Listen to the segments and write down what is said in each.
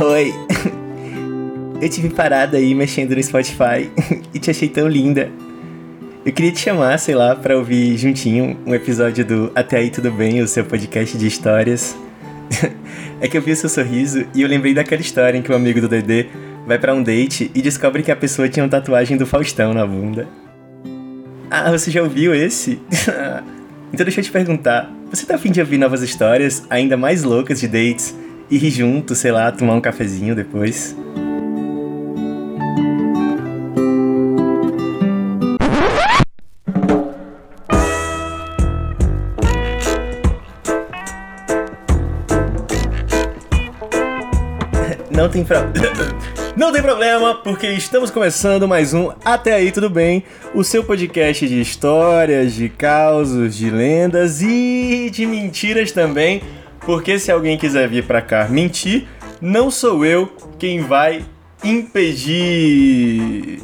Oi. Eu tive parada aí mexendo no Spotify e te achei tão linda. Eu queria te chamar, sei lá, para ouvir juntinho um episódio do Até aí tudo bem, o seu podcast de histórias. é que eu vi o seu sorriso e eu lembrei daquela história em que o um amigo do Dedê vai para um date e descobre que a pessoa tinha uma tatuagem do Faustão na bunda. Ah, você já ouviu esse? então deixa eu te perguntar, você tá afim de ouvir novas histórias, ainda mais loucas de dates, rir junto, sei lá, tomar um cafezinho depois? Não tem problema. Não tem problema, porque estamos começando mais um Até aí tudo bem, o seu podcast de histórias, de causos, de lendas e de mentiras também, porque se alguém quiser vir para cá mentir, não sou eu quem vai impedir.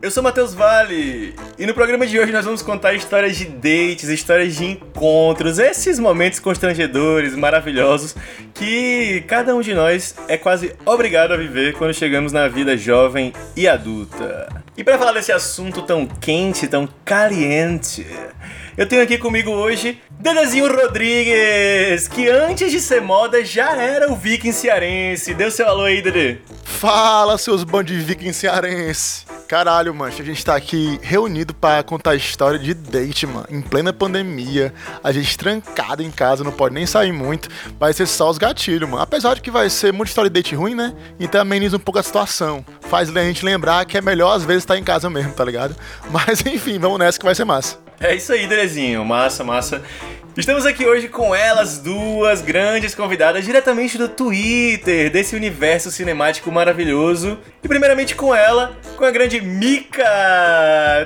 Eu sou Matheus Vale e no programa de hoje nós vamos contar histórias de dates, histórias de encontros, esses momentos constrangedores, maravilhosos que cada um de nós é quase obrigado a viver quando chegamos na vida jovem e adulta. E para falar desse assunto tão quente, tão caliente, eu tenho aqui comigo hoje Dedezinho Rodrigues, que antes de ser moda já era o viking cearense. Deu seu alô aí, Dede. Fala, seus bandos de viking cearense. Caralho, mancha, a gente tá aqui reunido para contar a história de date, mano. Em plena pandemia, a gente trancado em casa, não pode nem sair muito. Vai ser só os gatilhos, mano. Apesar de que vai ser muita história de date ruim, né? Então ameniza um pouco a situação. Faz a gente lembrar que é melhor às vezes estar em casa mesmo, tá ligado? Mas enfim, vamos nessa que vai ser massa. É isso aí, Derezinho. Massa, massa. Estamos aqui hoje com elas duas grandes convidadas diretamente do Twitter, desse universo cinemático maravilhoso. E primeiramente com ela, com a grande Mika,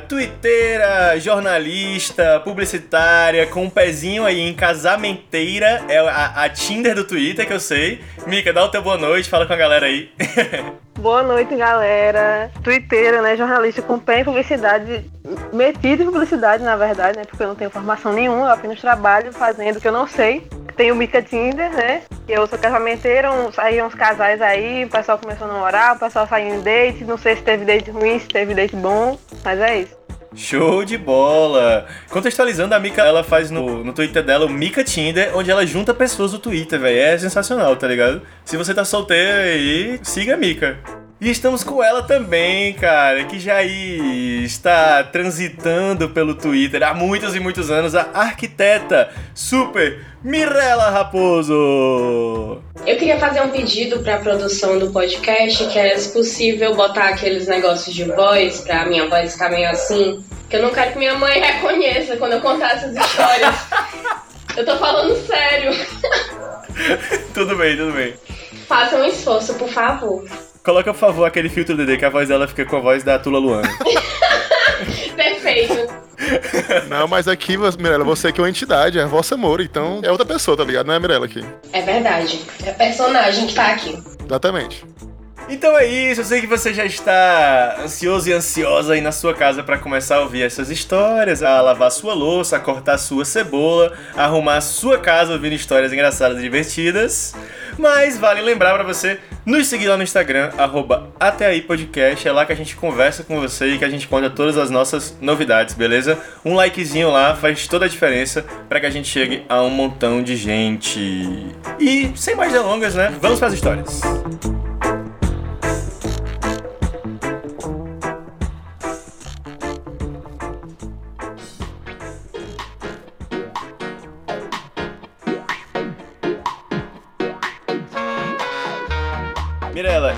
twitteira, jornalista, publicitária, com um pezinho aí em casamenteira, é a, a Tinder do Twitter que eu sei. Mika, dá o teu boa noite, fala com a galera aí. Boa noite, galera. Twitteira, né? Jornalista com pé em publicidade, metido em publicidade, na verdade, né? Porque eu não tenho formação nenhuma, eu apenas trabalho fazendo o que eu não sei. Tem o Mica Tinder, né? Eu sou casamenteira, saíram uns casais aí, o pessoal começou a namorar, o pessoal saiu em date, não sei se teve date ruim, se teve date bom, mas é isso. Show de bola! Contextualizando, a Mika, ela faz no, no Twitter dela o Mika Tinder, onde ela junta pessoas do Twitter, velho. É sensacional, tá ligado? Se você tá solteiro aí, siga a Mika. E estamos com ela também, cara, que já está transitando pelo Twitter há muitos e muitos anos, a arquiteta super Mirella Raposo. Eu queria fazer um pedido para a produção do podcast, que é se possível botar aqueles negócios de voz, para minha voz ficar meio assim, que eu não quero que minha mãe reconheça quando eu contar essas histórias. eu tô falando sério. tudo bem, tudo bem. Faça um esforço, por favor. Coloca, por favor, aquele filtro DD que a voz dela fica com a voz da Tula Luana. Perfeito. Não, mas aqui, Mirella, você aqui é uma entidade, é a vossa amor, então é outra pessoa, tá ligado? Não é a Mirella aqui. É verdade. É personagem que tá aqui. Exatamente. Então é isso, eu sei que você já está ansioso e ansiosa aí na sua casa para começar a ouvir essas histórias, a lavar sua louça, a cortar sua cebola, a arrumar a sua casa ouvindo histórias engraçadas e divertidas. Mas vale lembrar para você nos seguir lá no Instagram, arroba até aí podcast, é lá que a gente conversa com você e que a gente conta todas as nossas novidades, beleza? Um likezinho lá faz toda a diferença para que a gente chegue a um montão de gente. E sem mais delongas, né? Vamos para as histórias.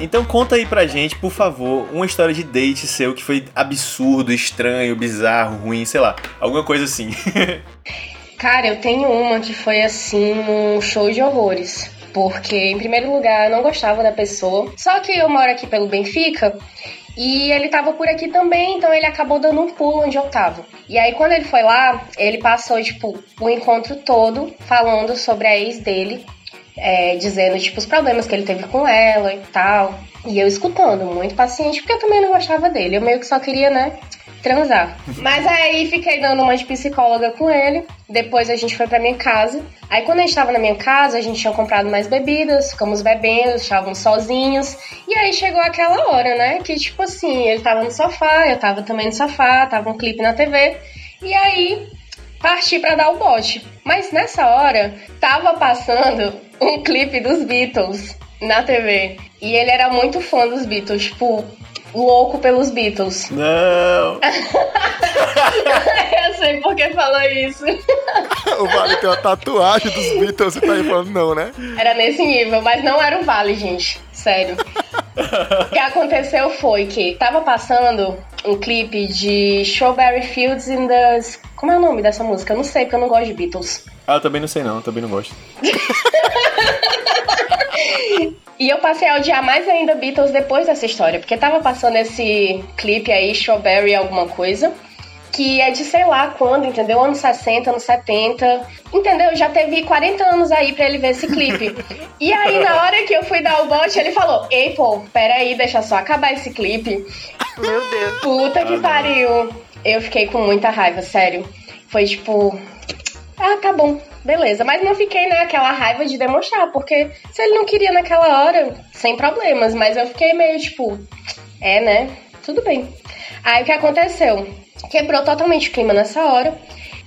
Então conta aí pra gente, por favor, uma história de date seu que foi absurdo, estranho, bizarro, ruim, sei lá, alguma coisa assim. Cara, eu tenho uma que foi assim, um show de horrores. Porque, em primeiro lugar, eu não gostava da pessoa. Só que eu moro aqui pelo Benfica e ele tava por aqui também, então ele acabou dando um pulo onde eu tava. E aí, quando ele foi lá, ele passou, tipo, o encontro todo falando sobre a ex dele é, dizendo, tipo, os problemas que ele teve com ela e tal. E eu escutando, muito paciente, porque eu também não gostava dele. Eu meio que só queria, né, transar. Mas aí fiquei dando uma de psicóloga com ele. Depois a gente foi pra minha casa. Aí quando a gente tava na minha casa, a gente tinha comprado mais bebidas, ficamos bebendo, estávamos sozinhos. E aí chegou aquela hora, né? Que tipo assim, ele tava no sofá, eu tava também no sofá, tava um clipe na TV. E aí parti para dar o bote. Mas nessa hora tava passando um clipe dos Beatles na TV. E ele era muito fã dos Beatles, tipo, louco pelos Beatles. Não! Eu sei por que falou isso. o Vale tem uma tatuagem dos Beatles e tá aí falando não, né? Era nesse nível, mas não era o Vale, gente. Sério. o que aconteceu foi que tava passando um clipe de Strawberry Fields in the. Como é o nome dessa música? Eu não sei, porque eu não gosto de Beatles. Ah, eu também não sei não, também não gosto. E eu passei a odiar mais ainda Beatles depois dessa história, porque tava passando esse clipe aí, Strawberry alguma coisa, que é de sei lá quando, entendeu? Anos 60, anos 70, entendeu? Já teve 40 anos aí pra ele ver esse clipe. E aí, na hora que eu fui dar o bote, ele falou: Ei, pô, peraí, deixa só acabar esse clipe. Meu Deus. Puta que pariu. Eu fiquei com muita raiva, sério. Foi tipo. Ah, tá bom, beleza. Mas não fiquei naquela né, raiva de demonstrar, porque se ele não queria naquela hora, sem problemas. Mas eu fiquei meio tipo, é, né? Tudo bem. Aí o que aconteceu? Quebrou totalmente o clima nessa hora.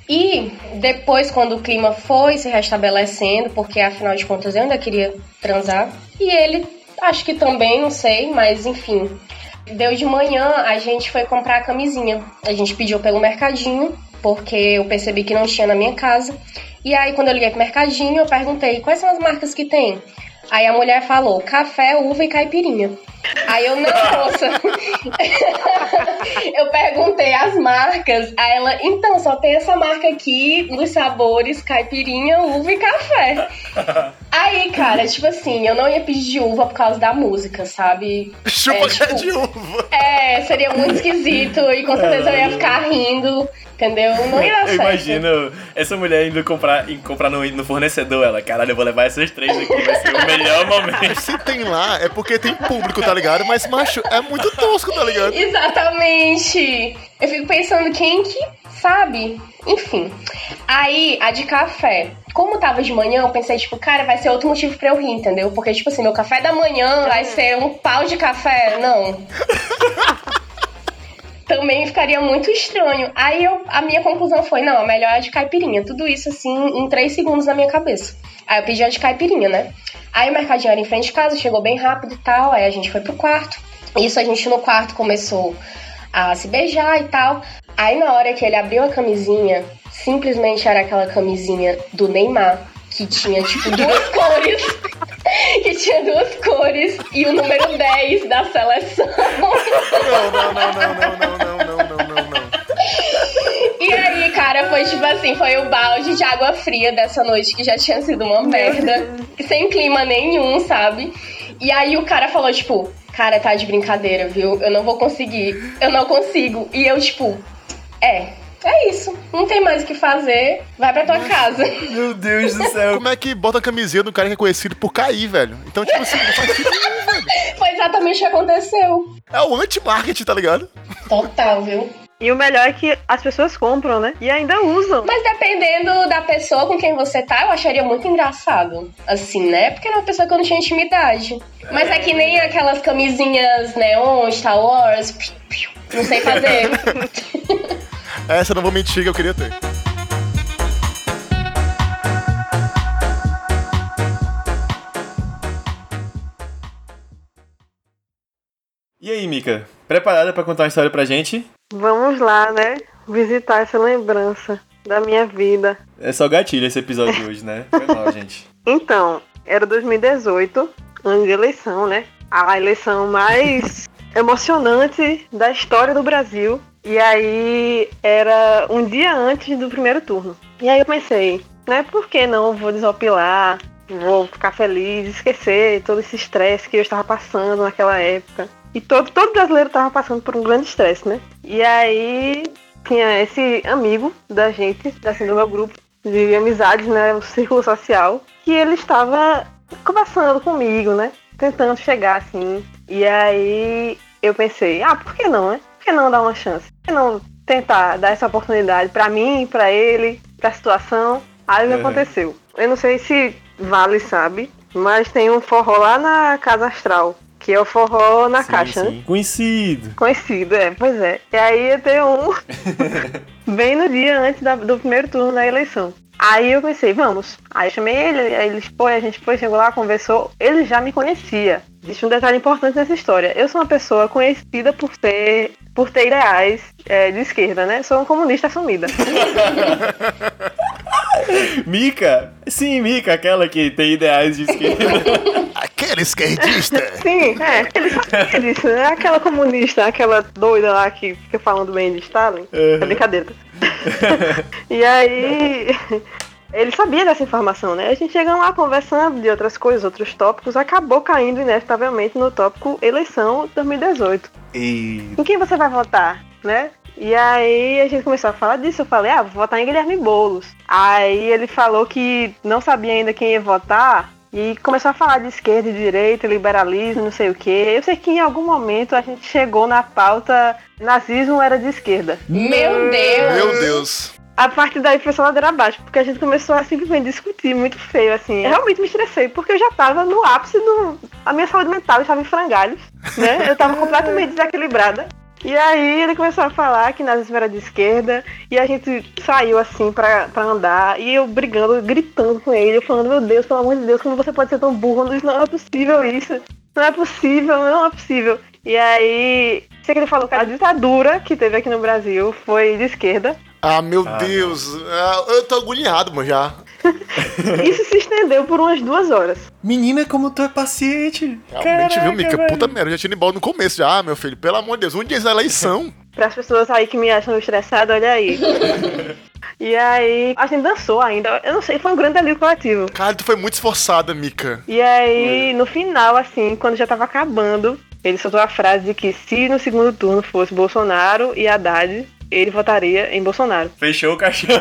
E depois, quando o clima foi se restabelecendo, porque afinal de contas eu ainda queria transar, e ele, acho que também, não sei, mas enfim. Deu de manhã, a gente foi comprar a camisinha. A gente pediu pelo mercadinho porque eu percebi que não tinha na minha casa. E aí, quando eu liguei pro mercadinho, eu perguntei quais são as marcas que tem. Aí a mulher falou café, uva e caipirinha. Aí eu, não, moça. eu perguntei as marcas. Aí ela, então, só tem essa marca aqui nos sabores caipirinha, uva e café. Aí, cara, tipo assim, eu não ia pedir de uva por causa da música, sabe? Chupa é, tipo, de uva. É, seria muito esquisito e com certeza eu ia ficar rindo entendeu? Não ia dar Eu imagino essa mulher indo comprar, indo comprar no, no, fornecedor. Ela, caralho, eu vou levar essas três aqui, vai ser o melhor momento. Se tem lá, é porque tem público, tá ligado? Mas, macho, é muito tosco, tá ligado? Exatamente. Eu fico pensando quem que sabe. Enfim. Aí, a de café. Como tava de manhã, eu pensei, tipo, cara, vai ser outro motivo pra eu rir, entendeu? Porque, tipo assim, meu café da manhã vai ser um pau de café. Não. também ficaria muito estranho. Aí eu, a minha conclusão foi, não, a melhor é a de caipirinha. Tudo isso, assim, em três segundos na minha cabeça. Aí eu pedi a de caipirinha, né? Aí o mercadinho era em frente de casa, chegou bem rápido e tal. Aí a gente foi pro quarto. Isso a gente no quarto começou a se beijar e tal. Aí na hora que ele abriu a camisinha, simplesmente era aquela camisinha do Neymar, que tinha tipo duas cores. que tinha duas cores e o número 10 da seleção. Não, não, não, não, não, não, não, não, não, não, não. E aí, cara, foi tipo assim, foi o balde de água fria dessa noite que já tinha sido uma merda, sem clima nenhum, sabe? E aí o cara falou, tipo, cara, tá de brincadeira, viu? Eu não vou conseguir, eu não consigo. E eu, tipo, é, é isso. Não tem mais o que fazer. Vai pra tua casa. Meu Deus do céu. Como é que bota a camiseta do cara que é conhecido por cair, velho? Então, tipo assim, não faz sentido velho. Foi exatamente o que aconteceu. É o anti-marketing, tá ligado? Total, viu? E o melhor é que as pessoas compram, né? E ainda usam. Mas dependendo da pessoa com quem você tá, eu acharia muito engraçado. Assim, né? Porque é uma pessoa que eu não tinha intimidade. Mas é que nem aquelas camisinhas neon, Star Wars. Não sei fazer. Essa eu não vou mentir que eu queria ter. E aí, Mika? Preparada para contar uma história pra gente? Vamos lá, né? Visitar essa lembrança da minha vida. É só gatilho esse episódio de hoje, né? Foi mal, gente. Então, era 2018, ano de eleição, né? A eleição mais emocionante da história do Brasil. E aí era um dia antes do primeiro turno. E aí eu pensei, né, por que não vou desopilar, vou ficar feliz, esquecer todo esse estresse que eu estava passando naquela época. E todo, todo brasileiro estava passando por um grande estresse, né? E aí tinha esse amigo da gente, assim, do meu grupo de amizades, né, o círculo social, que ele estava conversando comigo, né? Tentando chegar assim E aí eu pensei, ah, por que não, né? Por que não dar uma chance? Por que não tentar dar essa oportunidade pra mim, pra ele, pra situação? Aí Uhum. aconteceu? Eu não sei se Vale sabe, mas tem um forró lá na Casa Astral, que é o forró na Sim, caixa, né? sim. Conhecido. Conhecido, é, pois é. E aí ia ter um bem no dia antes da- do primeiro turno da eleição. Aí eu pensei, vamos. Aí eu chamei ele, aí ele foi, a gente foi, chegou lá, conversou. Ele já me conhecia. Existe um detalhe importante nessa história. Eu sou uma pessoa conhecida por ter, por ter ideais é, de esquerda, né? Sou uma comunista assumida. Mica? Sim, Mica, aquela que tem ideais de esquerda. Aquele esquerdista. Sim, é, ele sabia disso, né? Aquela comunista, aquela doida lá que fica falando bem de Stalin. É Uhum. brincadeira. e aí, ele sabia dessa informação, né? A gente chega lá conversando de outras coisas, outros tópicos, acabou caindo inevitavelmente no tópico eleição 2018. E... Em quem você vai votar, né? E aí a gente começou a falar disso, eu falei, ah, vou votar em Guilherme Boulos. Aí ele falou que não sabia ainda quem ia votar e começou a falar de esquerda e direita, liberalismo, não sei o quê. Eu sei que em algum momento a gente chegou na pauta nazismo era de esquerda. Meu Deus! Meu Deus. A partir daí foi só ladeira abaixo, porque a gente começou a simplesmente discutir muito feio, assim. Eu realmente me estressei, porque eu já tava no ápice do. A minha saúde mental estava em frangalhos, né? Eu tava completamente desequilibrada. E aí ele começou a falar que nazismo era de esquerda, e a gente saiu assim pra, pra andar, e eu brigando, gritando com ele, eu falando, meu Deus, pelo amor de Deus, como você pode ser tão burro? Isso não é possível isso. Não é possível, não é possível. E aí, sei que ele falou que a ditadura que teve aqui no Brasil foi de esquerda. Ah, meu Ah, Deus. Ah, eu tô agoniado, mano, já. Isso se estendeu por umas duas horas. Menina, como tu é paciente. Realmente, viu, Caraca, Mica? velho. Puta merda, eu já tinha ido embora no começo já. Ah, meu filho, pelo amor de Deus, um dia da eleição. Para as pessoas aí que me acham estressada, olha aí. e aí, a gente dançou ainda. Eu não sei, foi um grande alívio coletivo. Cara, tu foi muito esforçada, Mica. E aí, no final, assim, quando já tava acabando, ele soltou a frase de que se no segundo turno fosse Bolsonaro e Haddad, ele votaria em Bolsonaro. Fechou o caixão.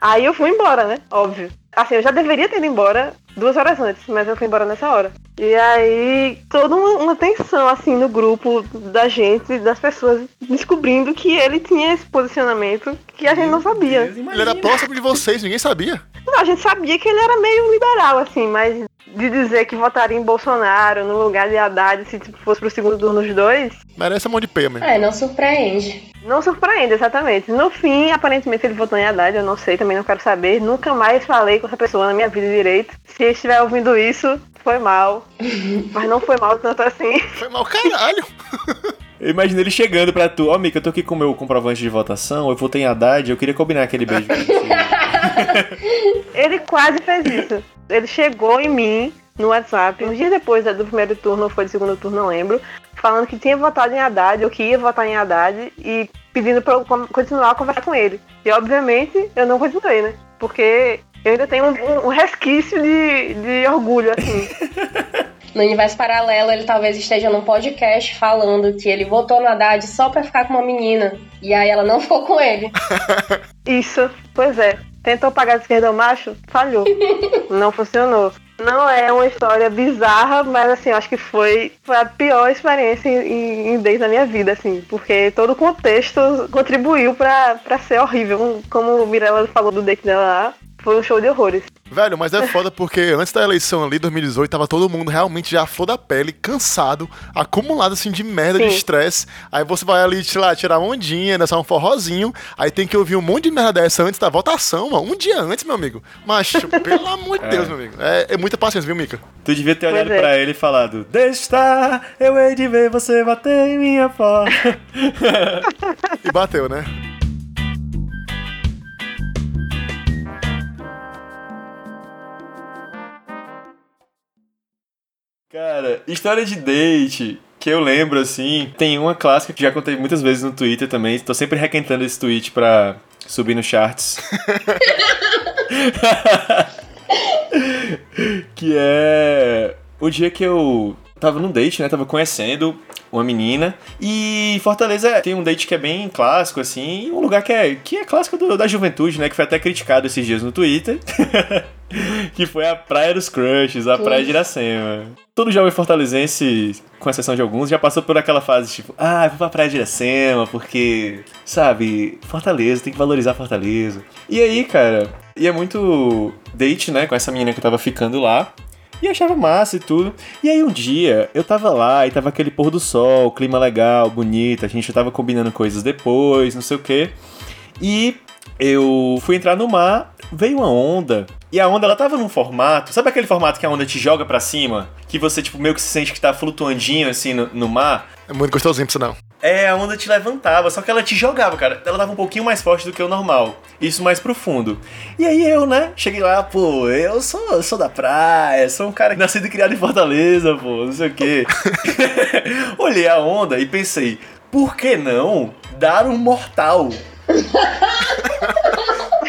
Aí eu fui embora, né? Óbvio. Assim, eu já deveria ter ido embora duas horas antes, mas eu fui embora nessa hora. E aí, toda uma, uma tensão, assim, no grupo da gente, das pessoas, descobrindo que ele tinha esse posicionamento que a gente não sabia. Ele era próximo de vocês, ninguém sabia. Não, a gente sabia que ele era meio liberal, assim, mas de dizer que votaria em Bolsonaro no lugar de Haddad se tipo, fosse pro segundo turno os dois, Merece a mão de pé mesmo. É, não surpreende. não surpreende, exatamente. No fim, aparentemente ele votou em Haddad, eu não sei, também não quero saber. Nunca mais falei com essa pessoa na minha vida direito. Se estiver ouvindo isso, foi mal. mas não foi mal tanto assim. Foi mal caralho. Eu imagino ele chegando pra tu. Ó, Mica, eu tô aqui com o meu comprovante de votação. Eu votei em Haddad. Eu queria combinar aquele beijo com você. Ele quase fez isso. Ele chegou em mim no WhatsApp, uns dias depois do primeiro turno, ou foi do segundo turno, não lembro, falando que tinha votado em Haddad, ou que ia votar em Haddad, e pedindo pra eu con- continuar a conversar com ele. E obviamente eu não continuei, né? Porque eu ainda tenho um, um resquício de, de orgulho, assim. No universo paralelo, ele talvez esteja num podcast falando que ele votou no Haddad só pra ficar com uma menina. E aí ela não ficou com ele. Isso, pois é. Tentou pagar de esquerda ao macho? Falhou. Não funcionou. Não é uma história bizarra, mas assim, acho que foi, foi a pior experiência em, em desde da minha vida, assim, porque todo o contexto contribuiu pra ser horrível. Como o Mirella falou do date dela lá, foi um show de horrores. Velho, mas é foda porque antes da eleição ali, 2018, tava todo mundo realmente já à flor da pele, cansado, acumulado assim de merda, de Sim. estresse. Aí você vai ali, sei lá, tirar uma ondinha, dançar um forrozinho. Aí tem que ouvir um monte de merda dessa antes da votação, mano. Um dia antes, meu amigo. Macho, pelo amor de Deus, meu amigo. É, é muita paciência, viu, Mica? Tu devia ter Pois olhado é. pra ele e falado: Deixa estar, eu hei de ver você bater em minha porta. E bateu, né? Cara, história de date que eu lembro assim. Tem uma clássica que já contei muitas vezes no Twitter também. Tô sempre requentando esse tweet pra subir no charts. que é o dia que eu tava num date, né? Tava conhecendo uma menina. E Fortaleza tem um date que é bem clássico, assim, um lugar que é, que é clássico do- da juventude, né? Que foi até criticado esses dias no Twitter. que foi a Praia dos Crushes, a Praia de Iracema. Todo jovem fortalezense, com exceção de alguns, já passou por aquela fase tipo, ah, vou pra Praia de Iracema porque, sabe, Fortaleza, tem que valorizar Fortaleza. E aí, cara, ia muito date, né, com essa menina que eu tava ficando lá. E achava massa e tudo. E aí um dia eu tava lá e tava aquele pôr do sol, clima legal, bonito, a gente tava combinando coisas depois, não sei o quê. E eu fui entrar no mar, veio uma onda. E a onda ela tava num formato, sabe aquele formato que a onda te joga para cima? Que você tipo meio que se sente que tá flutuandinho assim no, no mar? É muito gostosinho pra você não. É, a onda te levantava, só que ela te jogava, cara. Ela tava um pouquinho mais forte do que o normal. Isso mais profundo. E aí eu, né, cheguei lá, pô, eu sou, eu sou da praia, sou um cara nascido e criado em Fortaleza, pô, não sei o quê. Olhei a onda e pensei, por que não dar um mortal?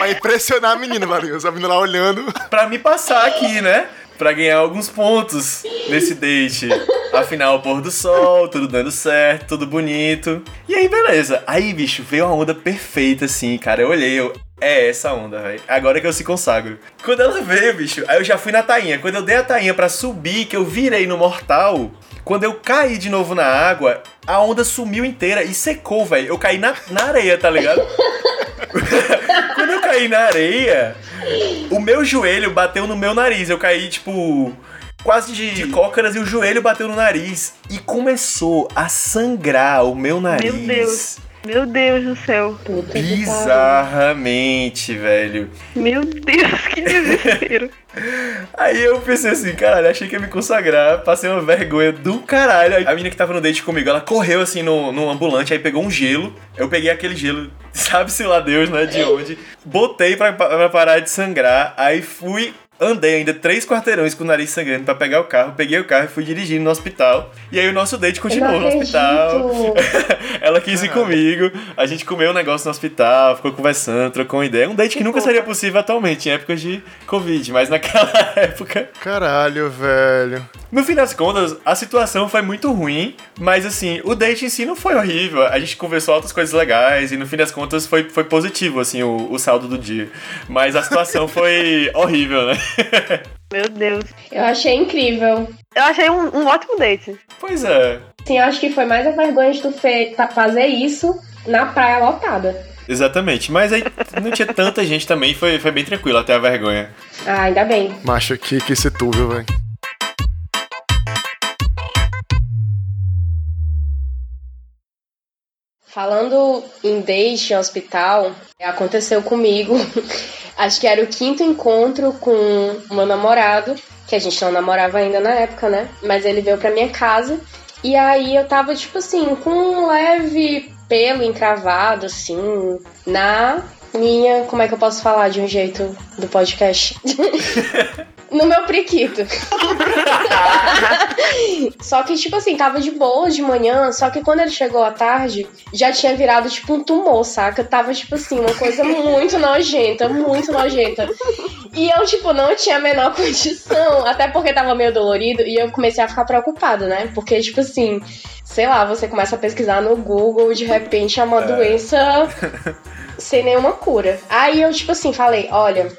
Pra impressionar a menina, Marinhos. A menina lá olhando. Pra me passar aqui, né? Pra ganhar alguns pontos nesse date. Afinal, pôr do sol, tudo dando certo, tudo bonito. E aí, beleza. Aí, bicho, veio uma onda perfeita, assim, cara. Eu olhei, eu. É essa onda, velho. Agora que eu se consagro. Quando ela veio, bicho, aí eu já fui na tainha. Quando eu dei a tainha pra subir, que eu virei no mortal, quando eu caí de novo na água, a onda sumiu inteira e secou, velho. Eu caí na, na areia, tá ligado? Quando eu caí na areia, o meu joelho bateu no meu nariz. Eu caí, tipo, quase de, de cócaras e o joelho bateu no nariz. E começou a sangrar o meu nariz. Meu Deus. Meu Deus do céu. Bizarramente, velho. Meu Deus, que desespero. Aí eu pensei assim, caralho, achei que ia me consagrar, passei uma vergonha do caralho. A menina que tava no date comigo, ela correu assim no, no ambulante, aí pegou um gelo. Eu peguei aquele gelo, sabe-se lá Deus, né, de onde. Botei pra, pra parar de sangrar, aí fui Andei ainda três quarteirões com o nariz sangrando pra pegar o carro. Peguei o carro e fui dirigindo no hospital. E aí o nosso date continuou no hospital. Ela quis ir comigo. A gente comeu um negócio no hospital, ficou conversando, trocou uma ideia. Um date que nunca seria possível atualmente, em épocas de Covid, mas naquela época. Caralho, velho. No fim das contas, a situação foi muito ruim, mas assim, o date em si não foi horrível. A gente conversou outras coisas legais e no fim das contas foi, foi positivo, assim, o, o saldo do dia. Mas a situação foi horrível, né? Meu Deus. Eu achei incrível. Eu achei um, um ótimo date. Pois é. Sim, eu acho que foi mais a vergonha de tu fe- tá- fazer isso na praia lotada. Exatamente. Mas aí não tinha tanta gente também, foi, foi bem tranquilo até a vergonha. Ah, ainda bem. Macho, que, que esse tu, viu, velho? Falando em date em hospital, aconteceu comigo. Acho que era o quinto encontro com meu namorado, que a gente não namorava ainda na época, né? Mas ele veio pra minha casa. E aí eu tava, tipo assim, com um leve pelo encravado, assim, na minha. Como é que eu posso falar de um jeito do podcast? no meu priquito. só que, tipo assim, tava de boa de manhã, só que quando ele chegou à tarde, já tinha virado, tipo, um tumor, saca? Tava, tipo assim, uma coisa muito nojenta, muito nojenta. E eu, tipo, não tinha a menor condição, até porque tava meio dolorido, e eu comecei a ficar preocupada, né? Porque, tipo assim, sei lá, você começa a pesquisar no Google e de repente é uma doença sem nenhuma cura. Aí eu, tipo assim, falei, olha.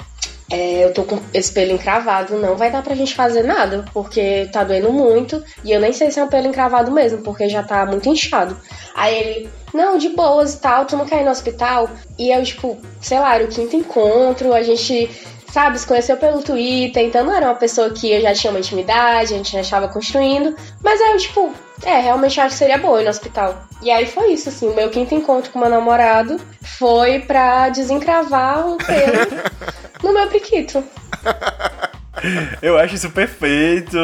É, eu tô com esse pelo encravado, não vai dar pra gente fazer nada, porque tá doendo muito, e eu nem sei se é um pelo encravado mesmo, porque já tá muito inchado. Aí ele, não, de boas e tal, tu não quer ir no hospital? E eu, tipo, sei lá, era o quinto encontro, a gente, sabe, se conheceu pelo Twitter, então não era uma pessoa que eu já tinha uma intimidade, a gente já estava construindo, mas aí eu, tipo, é, realmente acho que seria boa ir no hospital. E aí foi isso, assim, o meu quinto encontro com meu namorado foi pra desencravar um pelo no meu priquito. Eu acho isso perfeito.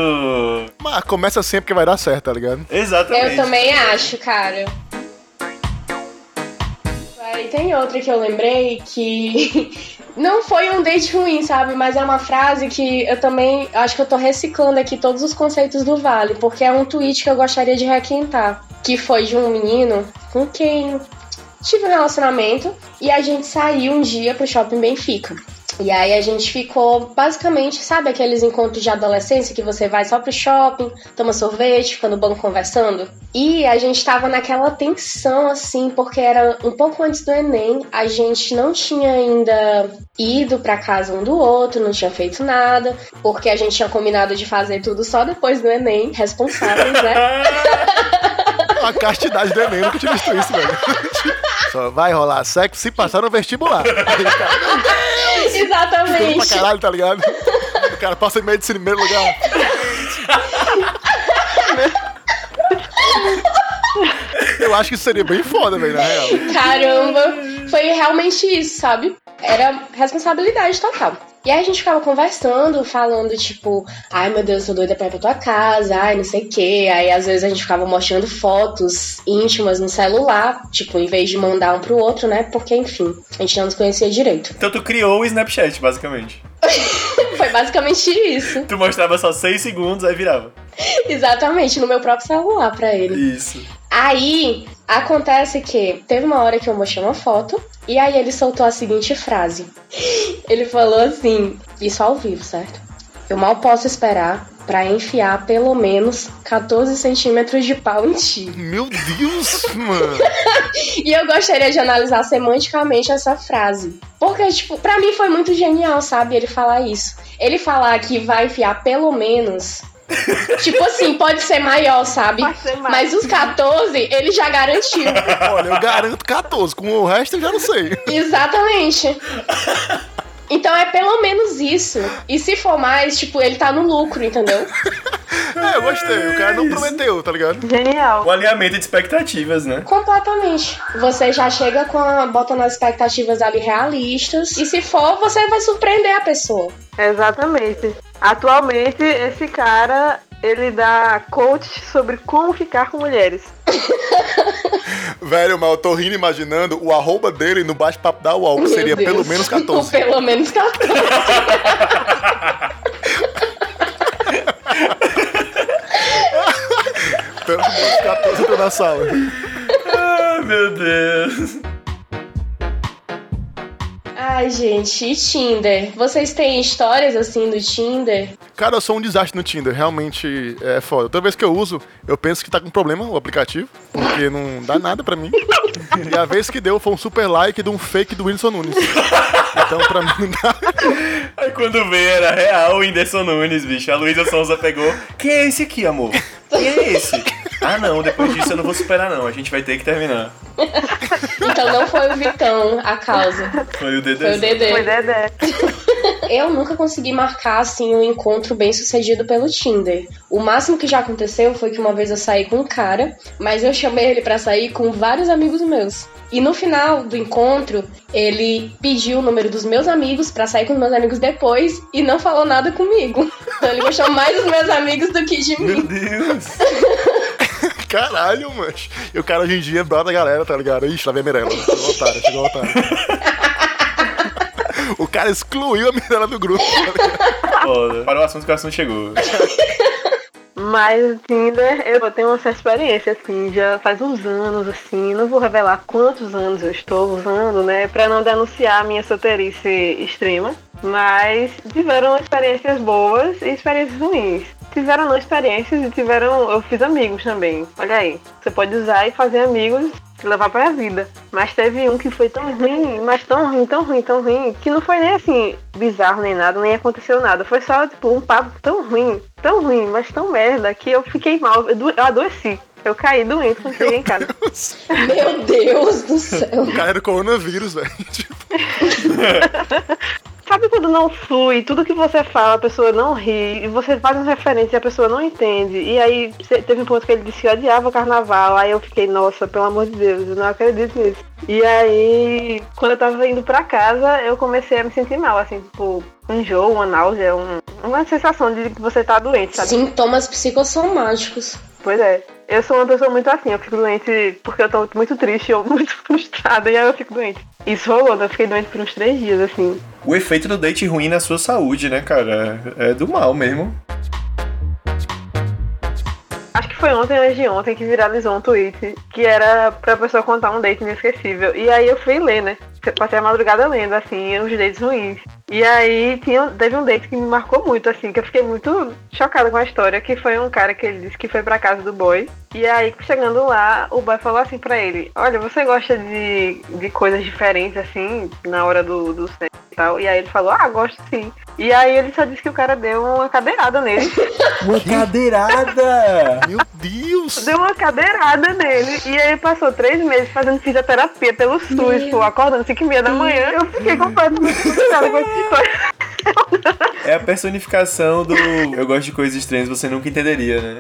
Mas começa sempre que vai dar certo, tá ligado? Exatamente. Eu também acho, cara. Aí tem outra que eu lembrei que não foi um date ruim, sabe? Mas é uma frase que eu também acho que eu tô reciclando aqui todos os conceitos do Vale, porque é um tweet que eu gostaria de requentar. Que foi de um menino com quem tive um relacionamento e a gente saiu um dia pro shopping Benfica. E aí a gente ficou basicamente, sabe aqueles encontros de adolescência que você vai só pro shopping, toma sorvete, fica no banco conversando? E a gente tava naquela tensão assim, porque era um pouco antes do Enem, a gente não tinha ainda ido pra casa um do outro, não tinha feito nada, porque a gente tinha combinado de fazer tudo só depois do Enem, responsáveis, né? A castidade do Enem, nunca tinha visto isso, velho. Só vai rolar sexo se passar no vestibular. Exatamente. pra caralho, tá ligado? O cara passa em medicina em primeiro lugar. Eu acho que isso seria bem foda, velho, na real. Caramba, foi realmente isso, sabe? Era responsabilidade total. E aí a gente ficava conversando, falando, tipo, ai meu Deus, tô doida pra ir pra tua casa, ai não sei o quê. Aí às vezes a gente ficava mostrando fotos íntimas no celular, tipo, em vez de mandar um pro outro, né? Porque, enfim, a gente não nos conhecia direito. Então tu criou o Snapchat, basicamente. Foi basicamente isso. Tu mostrava só 6 segundos, aí virava. Exatamente, no meu próprio celular pra ele. Isso. Aí acontece que teve uma hora que eu mostrei uma foto e aí ele soltou a seguinte frase. Ele falou assim, isso ao vivo, certo? Eu mal posso esperar pra enfiar pelo menos 14 centímetros de pau em ti. Meu Deus, mano. E eu gostaria de analisar semanticamente essa frase. Porque, tipo, pra mim foi muito genial, sabe? Ele falar isso. Ele falar que vai enfiar pelo menos. Tipo assim, pode ser maior, sabe? Pode ser mais. Mas os 14, ele já garantiu. Olha, eu garanto 14. Com o resto eu já não sei. Exatamente. Então é pelo menos isso. E se for mais, tipo, ele tá no lucro, entendeu? É, eu gostei. O cara não prometeu, tá ligado? Genial. O alinhamento de expectativas, né? Completamente. Você já chega com a, botando as expectativas ali realistas. E se for, você vai surpreender a pessoa. Exatamente. Atualmente, esse cara, ele dá coach sobre como ficar com mulheres. Velho, mas eu tô rindo imaginando o arroba dele no bate-papo da UOL, que Meu seria Deus. pelo menos 14. pelo menos 14. Pelo menos 14 eu tô na sala. Ah, meu Deus. Ai, gente, e Tinder? Vocês têm histórias assim do Tinder? Cara, eu sou um desastre no Tinder, realmente é foda. Toda vez que eu uso, eu penso que tá com problema o aplicativo, porque não dá nada pra mim. E a vez que deu foi um super like de um fake do Whindersson Nunes. Então pra mim não dá. Aí quando veio era real o Whindersson Nunes, bicho. A Luísa Souza pegou. Quem é esse aqui, amor? Quem é esse? Ah, não, depois disso eu não vou superar, não. A gente vai ter que terminar. Então não foi o Vitão a causa. Foi o Dedê. Foi o Dedê. Foi Dedé. Eu nunca consegui marcar assim um encontro bem sucedido pelo Tinder. O máximo que já aconteceu foi que uma vez eu saí com um cara, mas eu chamei ele pra sair com vários amigos meus. E no final do encontro, ele pediu o número dos meus amigos pra sair com os meus amigos depois e não falou nada comigo. Então ele gostou mais dos meus amigos do que de Meu mim. Deus. Caralho, mano. E o cara hoje em dia é brother da galera, tá ligado? Ixi, lá vem a Mirella. Chegou o otário, chegou o otário. O cara excluiu a Mirella do grupo. tá ligado? Foda. Para o assunto que o assunto chegou. Mas Tinder, eu tenho essa experiência, assim, já faz uns anos, assim, não vou revelar quantos anos eu estou usando, né, pra não denunciar a minha solteirice extrema, mas tiveram experiências boas e experiências ruins. Tiveram não experiências e tiveram, eu fiz amigos também, olha aí, você pode usar e fazer amigos e levar pra vida. Mas teve um que foi tão ruim, mas tão ruim, tão ruim, tão ruim, que não foi nem assim bizarro nem nada, nem aconteceu nada. Foi só tipo um papo tão ruim, tão ruim, mas tão merda que eu fiquei mal, eu, do- eu adoeci. Eu caí doente quando cheguei em casa. Meu Deus do céu. O coronavírus, velho. Sabe quando não flui, tudo que você fala, a pessoa não ri, e você faz uma referência e a pessoa não entende. E aí teve um ponto que ele disse que odiava o carnaval, aí eu fiquei, nossa, pelo amor de Deus, eu não acredito nisso. E aí, quando eu tava indo pra casa, eu comecei a me sentir mal, assim, tipo, um enjoo, uma náusea, um- uma sensação de que você tá doente, sabe? Sintomas psicossomáticos. Pois é. Eu sou uma pessoa muito assim, eu fico doente porque eu tô muito triste ou muito frustrada e aí eu fico doente. Isso rolou, né? eu fiquei doente por uns três dias, assim. O efeito do date ruim na sua saúde, né, cara? É do mal mesmo. Acho que foi ontem, antes de ontem, que viralizou um tweet que era pra pessoa contar um date inesquecível. E aí eu fui ler, né? Passei a madrugada lendo, assim, os dates ruins. E aí tinha, teve um date que me marcou muito, assim, que eu fiquei muito chocada com a história, que foi um cara que ele disse que foi pra casa do boy. E aí, chegando lá, o boy falou assim pra ele, olha, você gosta de, de coisas diferentes, assim, na hora do, do sexo e tal. E aí ele falou, ah, gosto sim. E aí ele só disse que o cara deu uma cadeirada nele. Uma cadeirada! Meu Deus! Deu uma cadeirada nele. E aí passou três meses fazendo fisioterapia pelo SUS, acordando 5 e meia da manhã. Eu fiquei completamente frustrada com É a personificação do eu gosto de coisas estranhas você nunca entenderia, né?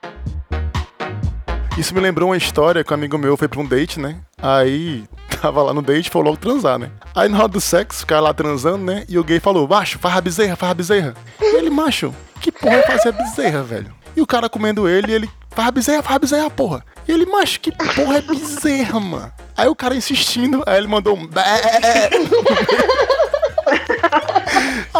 Isso me lembrou uma história que um amigo meu foi pra um date, né? Aí tava lá no date foi logo transar, né? Aí na hora do sexo, o cara lá transando, né? E o gay falou, macho, farra bezerra, farra bezerra. E ele, macho, que porra é fazer bezerra, velho? E o cara comendo ele, e ele, farra bezerra, farra bezerra, porra. E ele, macho, que porra é bezerra, mano? Aí o cara insistindo, aí ele mandou um.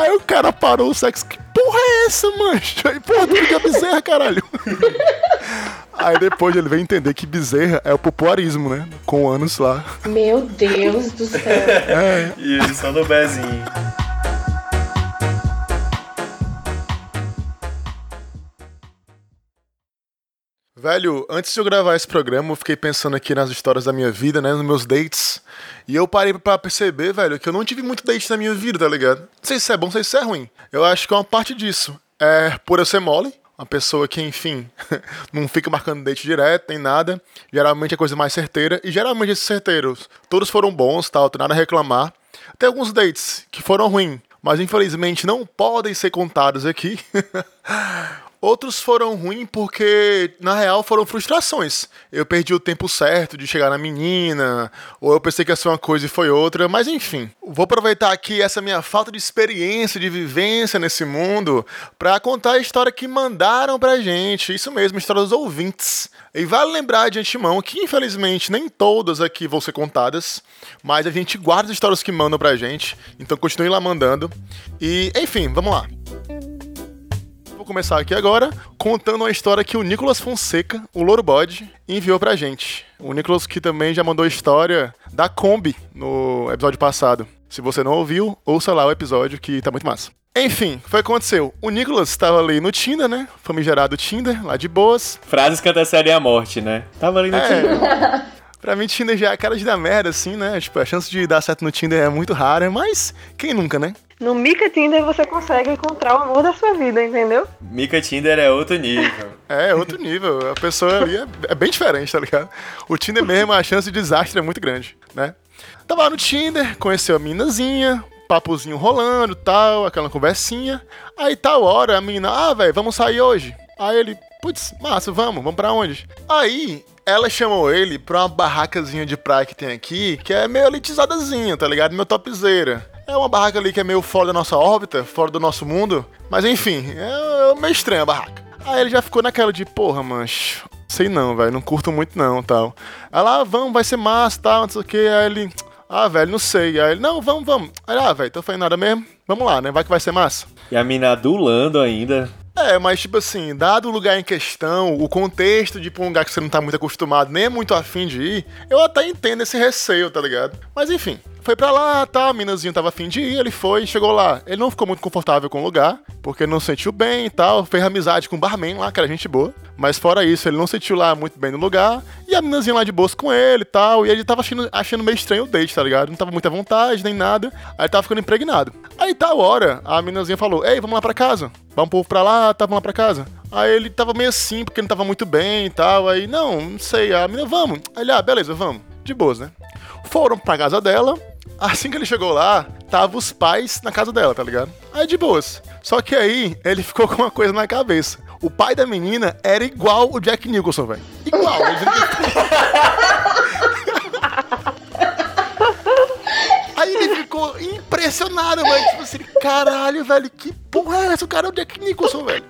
Aí o cara parou o sexo. Que porra é essa, mancho? Aí, porra, tu liga bezerra, caralho. Aí depois ele veio entender que bezerra é o popuarismo, né? Com anos lá. Meu Deus do céu. É, E só no bezinho. Velho, antes de eu gravar esse programa, eu fiquei pensando aqui nas histórias da minha vida, né? Nos meus dates. E eu parei pra perceber, velho, que eu não tive muito date na minha vida, tá ligado? Não sei se é bom, não sei se é ruim. Eu acho que é uma parte disso. É por eu ser mole, uma pessoa que, enfim, não fica marcando date direto, nem nada. Geralmente é coisa mais certeira. E geralmente esses certeiros, todos foram bons, tal, tem nada a reclamar. Tem alguns dates que foram ruins, mas infelizmente não podem ser contados aqui. Outros foram ruins porque, na real, foram frustrações. Eu perdi o tempo certo de chegar na menina, ou eu pensei que ia ser uma coisa e foi outra, mas enfim. Vou aproveitar aqui essa minha falta de experiência, de vivência nesse mundo, pra contar a história que mandaram pra gente. Isso mesmo, história dos ouvintes. E vale lembrar de antemão que, infelizmente, nem todas aqui vão ser contadas, mas a gente guarda as histórias que mandam pra gente, então continue lá mandando. E, enfim, vamos lá. Vou começar aqui agora contando uma história que o Nicolas Fonseca, o Louro Bode, enviou pra gente. O Nicolas que também já mandou a história da Kombi no episódio passado. Se você não ouviu, ouça lá o episódio que tá muito massa. Enfim, foi o que aconteceu. O Nicolas estava ali no Tinder, né? Famigerado Tinder, lá de boas. Frases que antecedem a morte, né? Tava ali no Tinder. É. Pra mim, Tinder já é a cara de dar merda, assim, né? Tipo, a chance de dar certo no Tinder é muito rara, mas quem nunca, né? No Mica Tinder você consegue encontrar o amor da sua vida, entendeu? Mica Tinder é outro nível. É, outro nível. A pessoa ali é, é bem diferente, tá ligado? O Tinder mesmo, a chance de desastre é muito grande, né? Tava lá no Tinder, conheceu a minazinha, papozinho rolando tal, aquela conversinha. Aí tal hora a menina, ah, velho, vamos sair hoje. Aí ele, putz, massa, vamos, vamos pra onde? Aí ela chamou ele pra uma barracazinha de praia que tem aqui, que é meio elitizadazinha, tá ligado? Meu topzera. É uma barraca ali que é meio fora da nossa órbita, fora do nosso mundo. Mas enfim, é meio estranha a barraca. Aí ele já ficou naquela de, porra, mancho, sei não, velho, não curto muito não, tal. Ela, ah, vamos, vai ser massa, tal, não sei o que. Aí ele, ah, velho, não sei. Aí ele, não, vamos, vamos. Aí, ah, velho, tô fazendo nada mesmo. Vamos lá, né? Vai que vai ser massa. E a mina adulando ainda. É, mas tipo assim, dado o lugar em questão, o contexto de pra um lugar que você não tá muito acostumado, nem é muito afim de ir, eu até entendo esse receio, tá ligado? Mas enfim, foi pra lá, tá, a minazinho tava afim de ir, ele foi, chegou lá. Ele não ficou muito confortável com o lugar, porque não sentiu bem e tal, fez amizade com o barman lá, que era gente boa. Mas fora isso, ele não sentiu lá muito bem no lugar, e a minazinha lá de bolsa com ele e tal, e ele tava achando, achando meio estranho o date, tá ligado? Não tava muita vontade, nem nada, aí tava ficando impregnado. Aí tal hora, a minazinha falou, ei, vamos lá pra casa. Vamos um povo pra lá, tá, vamos lá pra casa. Aí ele tava meio assim, porque não tava muito bem e tal. Aí, não, não sei. A menina, vamos. Aí ele, ah, beleza, vamos. De boas, né? Foram pra casa dela. Assim que ele chegou lá, tava os pais na casa dela, tá ligado? Aí de boas. Só que aí ele ficou com uma coisa na cabeça. O pai da menina era igual o Jack Nicholson, velho. Igual. Aí ele ficou impressionado, velho. Tipo assim, caralho, velho, que porra é essa? O cara é o Jack Nicholson, velho.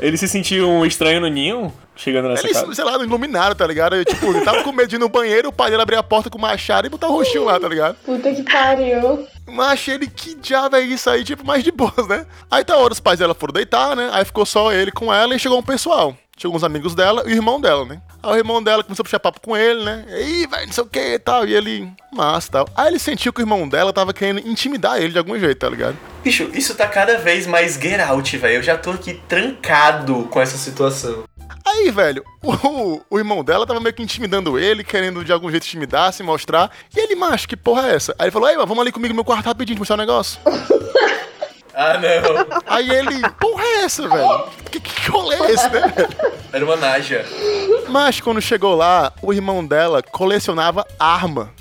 Ele se sentiu um estranho no ninho, chegando nessa Ele, casa. sei lá, não iluminaram, tá ligado? Eu, tipo, ele tava com medo de ir no banheiro, o pai dele abrir a porta com o machado e botar o roxinho lá, tá ligado? Puta que pariu. Mas ele, que diabo é isso aí? Tipo, mais de boas, né? Aí tá hora, os pais dela foram deitar, né? Aí ficou só ele com ela e chegou um pessoal. tinha alguns amigos dela e o irmão dela, né? Aí o irmão dela começou a puxar papo com ele, né? E aí, velho, não sei o que e tal. E ele, massa e tal. Aí ele sentiu que o irmão dela tava querendo intimidar ele de algum jeito, tá ligado? Bicho, isso tá cada vez mais get out, velho. Eu já tô aqui trancado com essa situação. Aí, velho, o, o, irmão dela tava meio que intimidando ele, querendo de algum jeito intimidar, se mostrar. E ele, macho, que porra é essa? Aí ele falou, ei, vamos ali comigo no meu quarto rapidinho mostrar um negócio. Ah, não. Aí ele, porra é essa, velho? Que, que rolê é esse, né? Era uma naja. Mas quando chegou lá, o irmão dela colecionava arma.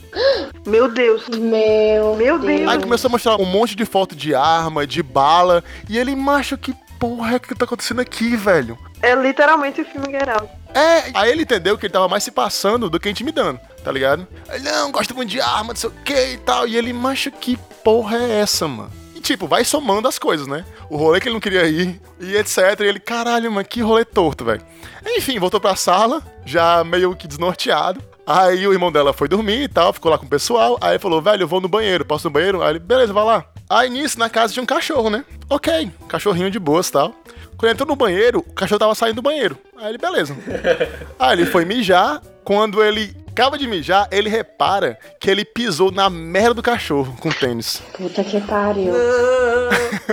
Meu Deus. Meu, Meu Deus. Aí começou a mostrar um monte de foto de arma, de bala. E ele, macho, que porra é que tá acontecendo aqui, velho? É literalmente o filme Get Out. É, aí ele entendeu que ele tava mais se passando do que intimidando, tá ligado? Ele, não, gosta muito de arma, não sei o que e tal. E ele, macho, que porra é essa, mano? E tipo, vai somando as coisas, né? O rolê que ele não queria ir e etc. E ele, caralho, mano, que rolê torto, velho. Enfim, voltou pra sala, já meio que desnorteado. Aí o irmão dela foi dormir e tal, ficou lá com o pessoal. Aí ele falou, velho, eu vou no banheiro, posso ir no banheiro? Aí ele, beleza, vai lá. Aí nisso, na casa tinha um cachorro, né? Ok, cachorrinho de boas e tal. Quando ele entrou no banheiro, o cachorro tava saindo do banheiro. Aí ele, beleza. Aí ele foi mijar. Quando ele acaba de mijar, ele repara que ele pisou na merda do cachorro com tênis. Puta que pariu.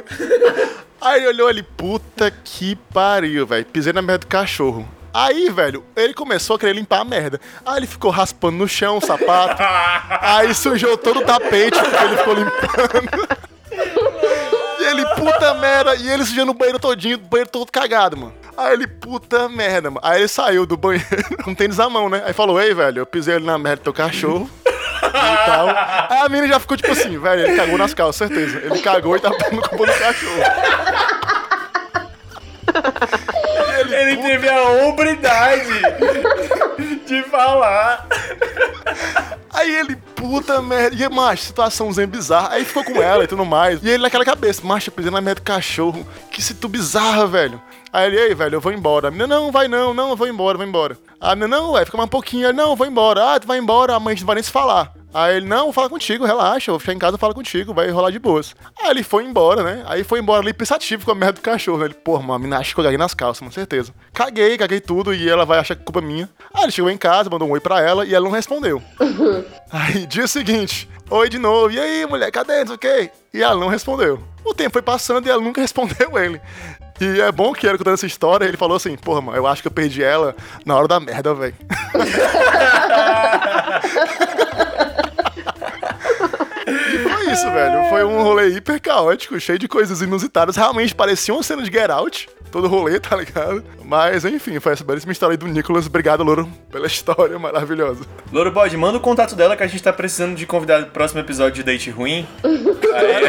Aí ele olhou ali, puta que pariu, velho. Pisei na merda do cachorro. Aí, velho, ele começou a querer limpar a merda. Aí ele ficou raspando no chão o sapato. aí sujou todo o tapete porque ele ficou limpando. e ele, puta merda. E ele sujando o banheiro todinho, o banheiro todo cagado, mano. Aí ele, puta merda, mano. Aí ele saiu do banheiro com tênis na mão, né? Aí falou, ei, velho, eu pisei ali na merda do teu cachorro. e tal. Aí a menina já ficou tipo assim, velho, ele cagou nas calças, certeza. Ele cagou e tava dando culpa do cachorro. Ele teve a hombridade de falar. Aí ele, puta merda. E, macho, situaçãozinha bizarra. Aí ficou com ela e tudo mais. E ele naquela cabeça, macho, eu pisei na merda do cachorro. Que situ bizarra, velho. Aí ele, ei, velho, eu vou embora. A menina, não, vai não, não, eu vou embora, vou embora. A menina, não, ué, fica mais um pouquinho. Ele, não, eu vou embora. Ah, tu vai embora, a mãe não vai nem se falar. Aí ele, não, vou falar contigo, relaxa, eu vou ficar em casa e falo contigo, vai rolar de boas. Aí ele foi embora, né? Aí foi embora ali pensativo com a merda do cachorro. né? Ele, porra, mano, a mina acha que eu caguei nas calças, com certeza. Caguei, caguei tudo e ela vai achar que a culpa é minha. Aí ele chegou em casa, mandou um oi pra ela e ela não respondeu. Aí, dia seguinte, oi de novo, e aí, mulher, cadê? Não sei? E ela não respondeu. O tempo foi passando e ela nunca respondeu ele. E é bom que ele contando essa história, ele falou assim, porra, mano, eu acho que eu perdi ela na hora da merda, velho. Foi isso, velho. Foi um rolê hiper caótico, cheio de coisas inusitadas. Realmente parecia uma cena de Get Out, todo rolê, tá ligado? Mas, enfim, foi essa belíssima história aí do Nicholas. Obrigado, Louro, pela história maravilhosa. Louro Bode, manda o contato dela que a gente tá precisando de convidar no próximo episódio de Date Ruim. Aí,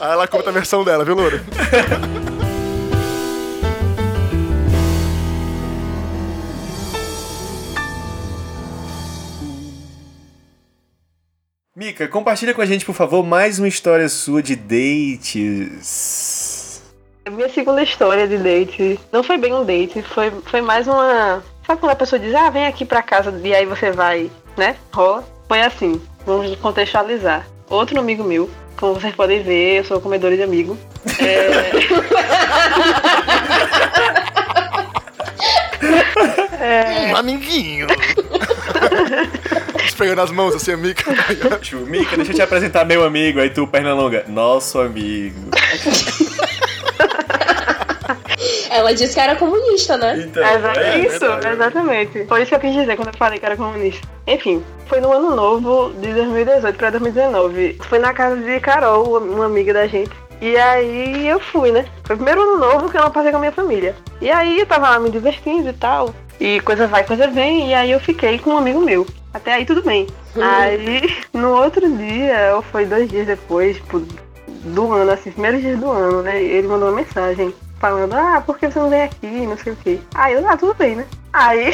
Aí ela conta a versão dela, viu, Louro? Mika, compartilha com a gente, por favor, mais uma história sua de dates. A minha segunda história de date não foi bem um date, foi, foi mais uma. Sabe quando a pessoa diz, ah, vem aqui pra casa e aí você vai, né? Rola. Foi assim, vamos contextualizar. Outro amigo meu, como vocês podem ver, eu sou comedora de amigo. É... Um amiguinho. Pegando as mãos assim, amiga. Tio, Mika, deixa eu te apresentar meu amigo. Aí tu, perna longa, nosso amigo. Ela disse que era comunista, né? Então, Exa- é isso, verdade. exatamente. Foi isso que eu quis dizer quando eu falei que era comunista. Enfim, foi no ano novo de 2018 pra 2019. Foi na casa de Carol, uma amiga da gente. E aí eu fui, né? Foi o primeiro ano novo que eu não passei com a minha família. E aí eu tava lá me divertindo e tal. E coisa vai, coisa vem. E aí eu fiquei com um amigo meu. Até aí tudo bem. Aí no outro dia, ou foi dois dias depois, tipo, do ano, assim, primeiros dias do ano, né? Ele mandou uma mensagem falando, ah, por que você não vem aqui? Não sei o quê. Aí eu, ah, tudo bem, né? Aí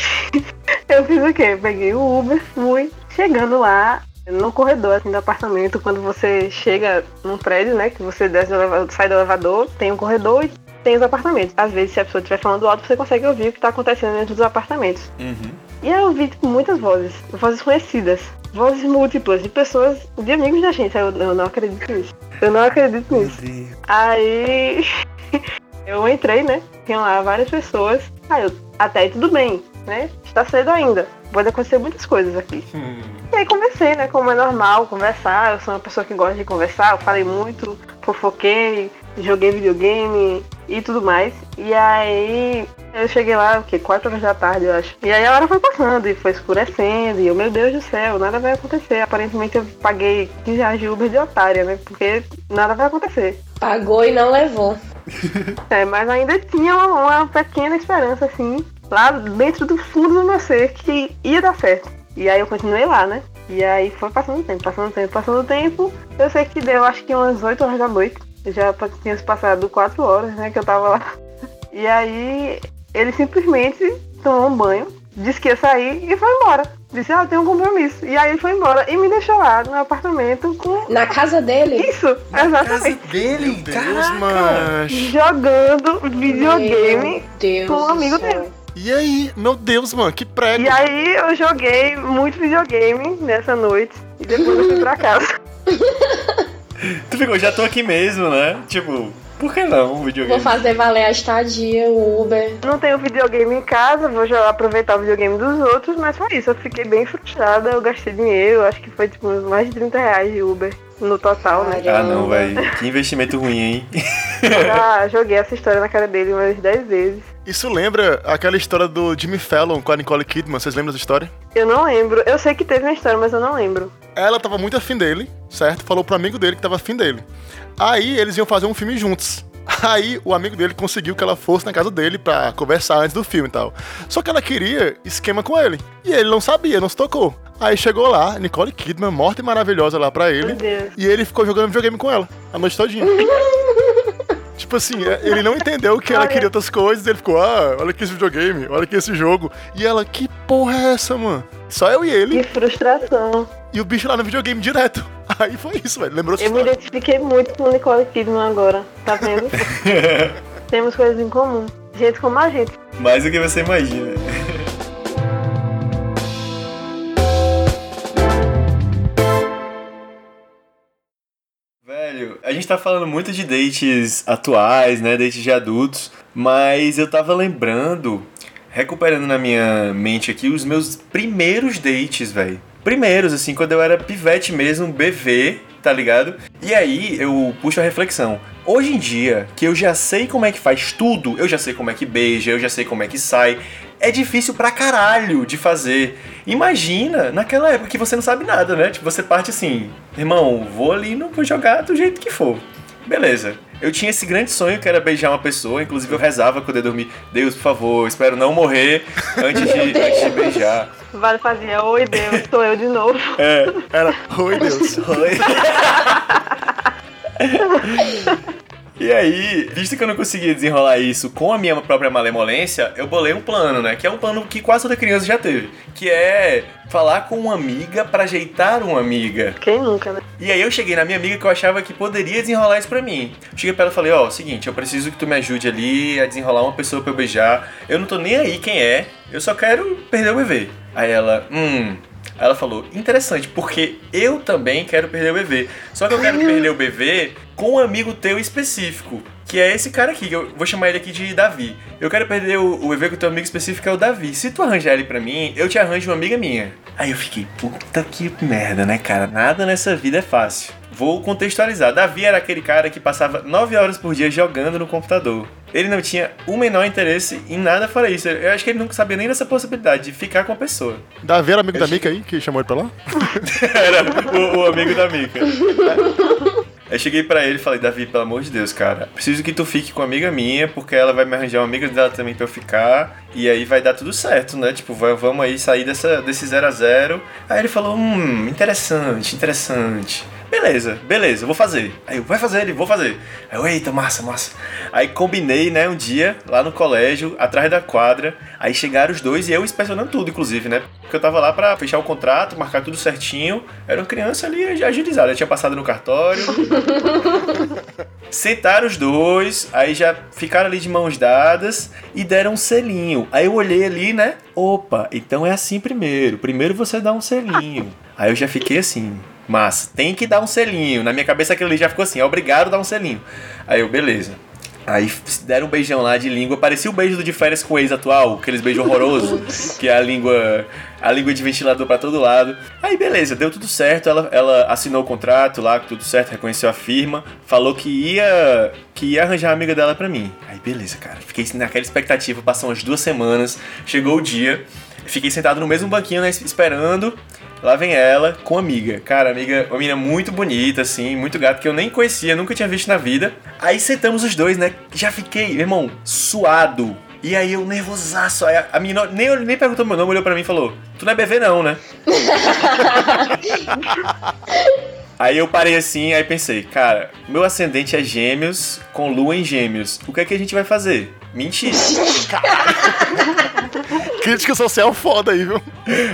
eu fiz o quê? Peguei o Uber, fui, chegando lá, no corredor assim, do apartamento, quando você chega num prédio, né? Que você desce do elevador, sai do elevador, tem um corredor e tem os apartamentos. Às vezes, se a pessoa estiver falando alto, você consegue ouvir o que tá acontecendo dentro dos apartamentos. Uhum. E aí eu vi tipo, muitas vozes, vozes conhecidas, vozes múltiplas de pessoas, de amigos da gente. Eu, eu não acredito nisso. Eu não acredito nisso. Aí Eu entrei, né? Tinha lá várias pessoas. Aí eu, até aí tudo bem, né? Está cedo ainda. Pode acontecer muitas coisas aqui. Hum. E aí conversei, né? Como é normal, conversar. Eu sou uma pessoa que gosta de conversar. Eu falei muito, fofoquei, joguei videogame e tudo mais. E aí eu cheguei lá, o quê? 4 horas da tarde, eu acho. E aí a hora foi passando e foi escurecendo. E eu, meu Deus do céu, nada vai acontecer. Aparentemente eu paguei 15 reais de Uber de otária, né? Porque nada vai acontecer. Pagou e não levou. É, mas ainda tinha uma, uma pequena esperança, assim, lá dentro do fundo do meu ser, que ia dar certo. E aí eu continuei lá, né? E aí foi passando o tempo, passando o tempo, passando o tempo. Eu sei que deu, acho que umas 8 horas da noite. Já tinha se passado 4 horas, né, que eu tava lá. E aí ele simplesmente tomou um banho, disse que ia sair e foi embora. Disse, ah, eu tenho um compromisso. E aí ele foi embora e me deixou lá no apartamento com. Na casa dele? Isso, Casa exatamente. dele, Meu Deus, mas. Jogando videogame. Meu Deus com um do amigo céu. dele. E aí, meu Deus, mano, que prego. E aí eu joguei muito videogame nessa noite e depois eu fui pra casa. Tu ficou, já tô aqui mesmo, né? Tipo, por que não um videogame? Vou fazer valer a estadia, o Uber. Não tenho videogame em casa, vou já aproveitar o videogame dos outros, mas foi isso. Eu fiquei bem frustrada, eu gastei dinheiro, acho que foi tipo uns mais de 30 reais de Uber no total, né? Ah, não, velho. Que investimento ruim, hein? Já joguei essa história na cara dele umas 10 vezes. Isso lembra aquela história do Jimmy Fallon com a Nicole Kidman? Vocês lembram dessa história? Eu não lembro, eu sei que teve uma história, mas eu não lembro. Ela tava muito afim dele, certo? Falou pro amigo dele que tava afim dele. Aí eles iam fazer um filme juntos. Aí o amigo dele conseguiu que ela fosse na casa dele pra conversar antes do filme e tal. Só que ela queria esquema com ele. E ele não sabia, não se tocou. Aí chegou lá, Nicole Kidman, morta e maravilhosa lá pra ele. Meu Deus. E ele ficou jogando videogame com ela a noite todinha. Tipo assim, é, ele não entendeu que ela queria outras coisas, ele ficou, ah, olha aqui esse videogame, olha aqui esse jogo. E ela, que porra é essa, mano? Só eu e ele, Que frustração. e o bicho lá no videogame direto. Aí foi isso, velho. Lembrou Eu me identifiquei muito com Nicole Kidman agora, tá vendo? Temos coisas em comum. Gente como a gente. Mais do que você imagina. A gente tá falando muito de dates atuais, né? Dates de adultos, mas eu tava lembrando, recuperando na minha mente aqui, os meus primeiros dates, velho. Primeiros, assim, quando eu era pivete mesmo, BV, tá ligado? E aí eu puxo a reflexão. Hoje em dia, que eu já sei como é que faz tudo, eu já sei como é que beija, eu já sei como é que sai, é difícil pra caralho de fazer. Imagina naquela época que você não sabe nada, né? Tipo, você parte assim, irmão, vou ali, não vou jogar do jeito que for. Beleza. Eu tinha esse grande sonho que era beijar uma pessoa, inclusive eu rezava quando eu dormir. Deus, por favor, espero não morrer antes de, antes de beijar. Vale fazia, oi Deus, sou eu de novo. É, Era, oi Deus. Oi. E aí, visto que eu não conseguia desenrolar isso com a minha própria malemolência, eu bolei um plano, né? Que é um plano que quase toda criança já teve. Que é falar com uma amiga pra ajeitar uma amiga. Quem nunca, né? E aí eu cheguei na minha amiga que eu achava que poderia desenrolar isso pra mim. Cheguei pra ela e falei, ó, seguinte, eu preciso que tu me ajude ali a desenrolar uma pessoa pra eu beijar. Eu não tô nem aí quem é, eu só quero perder o bebê. Aí ela, hum... Ela falou, interessante, porque eu também quero perder o bebê. Só que eu quero perder o bebê com um amigo teu específico. Que é esse cara aqui, que eu vou chamar ele aqui de Davi. Eu quero perder o, o bebê com o teu amigo específico, que é o Davi. Se tu arranjar ele pra mim, eu te arranjo uma amiga minha. Aí eu fiquei, puta que merda, né, cara? Nada nessa vida é fácil. Vou contextualizar. Davi era aquele cara que passava 9 horas por dia jogando no computador. Ele não tinha o menor interesse em nada fora isso. Eu acho que ele nunca sabia nem dessa possibilidade de ficar com a pessoa. Davi era amigo da Mika aí, que chamou ele pra lá? Era o, o amigo da Mika. Aí cheguei pra ele e falei, Davi, pelo amor de Deus, cara, preciso que tu fique com uma amiga minha, porque ela vai me arranjar uma amiga dela também pra eu ficar, e aí vai dar tudo certo, né? Tipo, vai- vamos aí sair dessa, desse 0 a 0 Aí ele falou, hum, interessante, interessante. Beleza, beleza, vou fazer. Aí eu, vai fazer ele, vou fazer. Aí eu, eita, massa, massa. Aí combinei, né, um dia, lá no colégio, atrás da quadra. Aí chegaram os dois e eu inspecionando tudo, inclusive, né? Porque eu tava lá pra fechar o contrato, marcar tudo certinho. Era uma criança ali agilizada, eu tinha passado no cartório. Sentaram os dois, aí já ficaram ali de mãos dadas e deram um selinho. Aí eu olhei ali, né? Opa, então é assim primeiro. Primeiro você dá um selinho. Aí eu já fiquei assim, massa, tem que dar um selinho. Na minha cabeça aquilo ali já ficou assim, é obrigado a dar um selinho. Aí eu, beleza. Aí deram um beijão lá de língua. Parecia o beijo do de férias com o ex atual, aqueles beijos horrorosos, que é a língua. A língua de ventilador pra todo lado. Aí beleza, deu tudo certo. Ela, ela assinou o contrato lá, tudo certo, reconheceu a firma, falou que ia que ia arranjar a amiga dela pra mim. Aí beleza, cara. Fiquei naquela expectativa, passou umas duas semanas, chegou o dia, fiquei sentado no mesmo banquinho, né, esperando. Lá vem ela com a amiga. Cara, amiga, uma menina muito bonita, assim, muito gata, que eu nem conhecia, nunca tinha visto na vida. Aí sentamos os dois, né? Já fiquei, meu irmão, suado. E aí eu nervosaço. Aí a, a menina nem, nem perguntou meu nome, olhou pra mim e falou: Tu não é BV, não, né? Aí eu parei assim, aí pensei, cara, meu ascendente é gêmeos com lua em gêmeos. O que é que a gente vai fazer? Mentira. Crítica social foda aí, viu?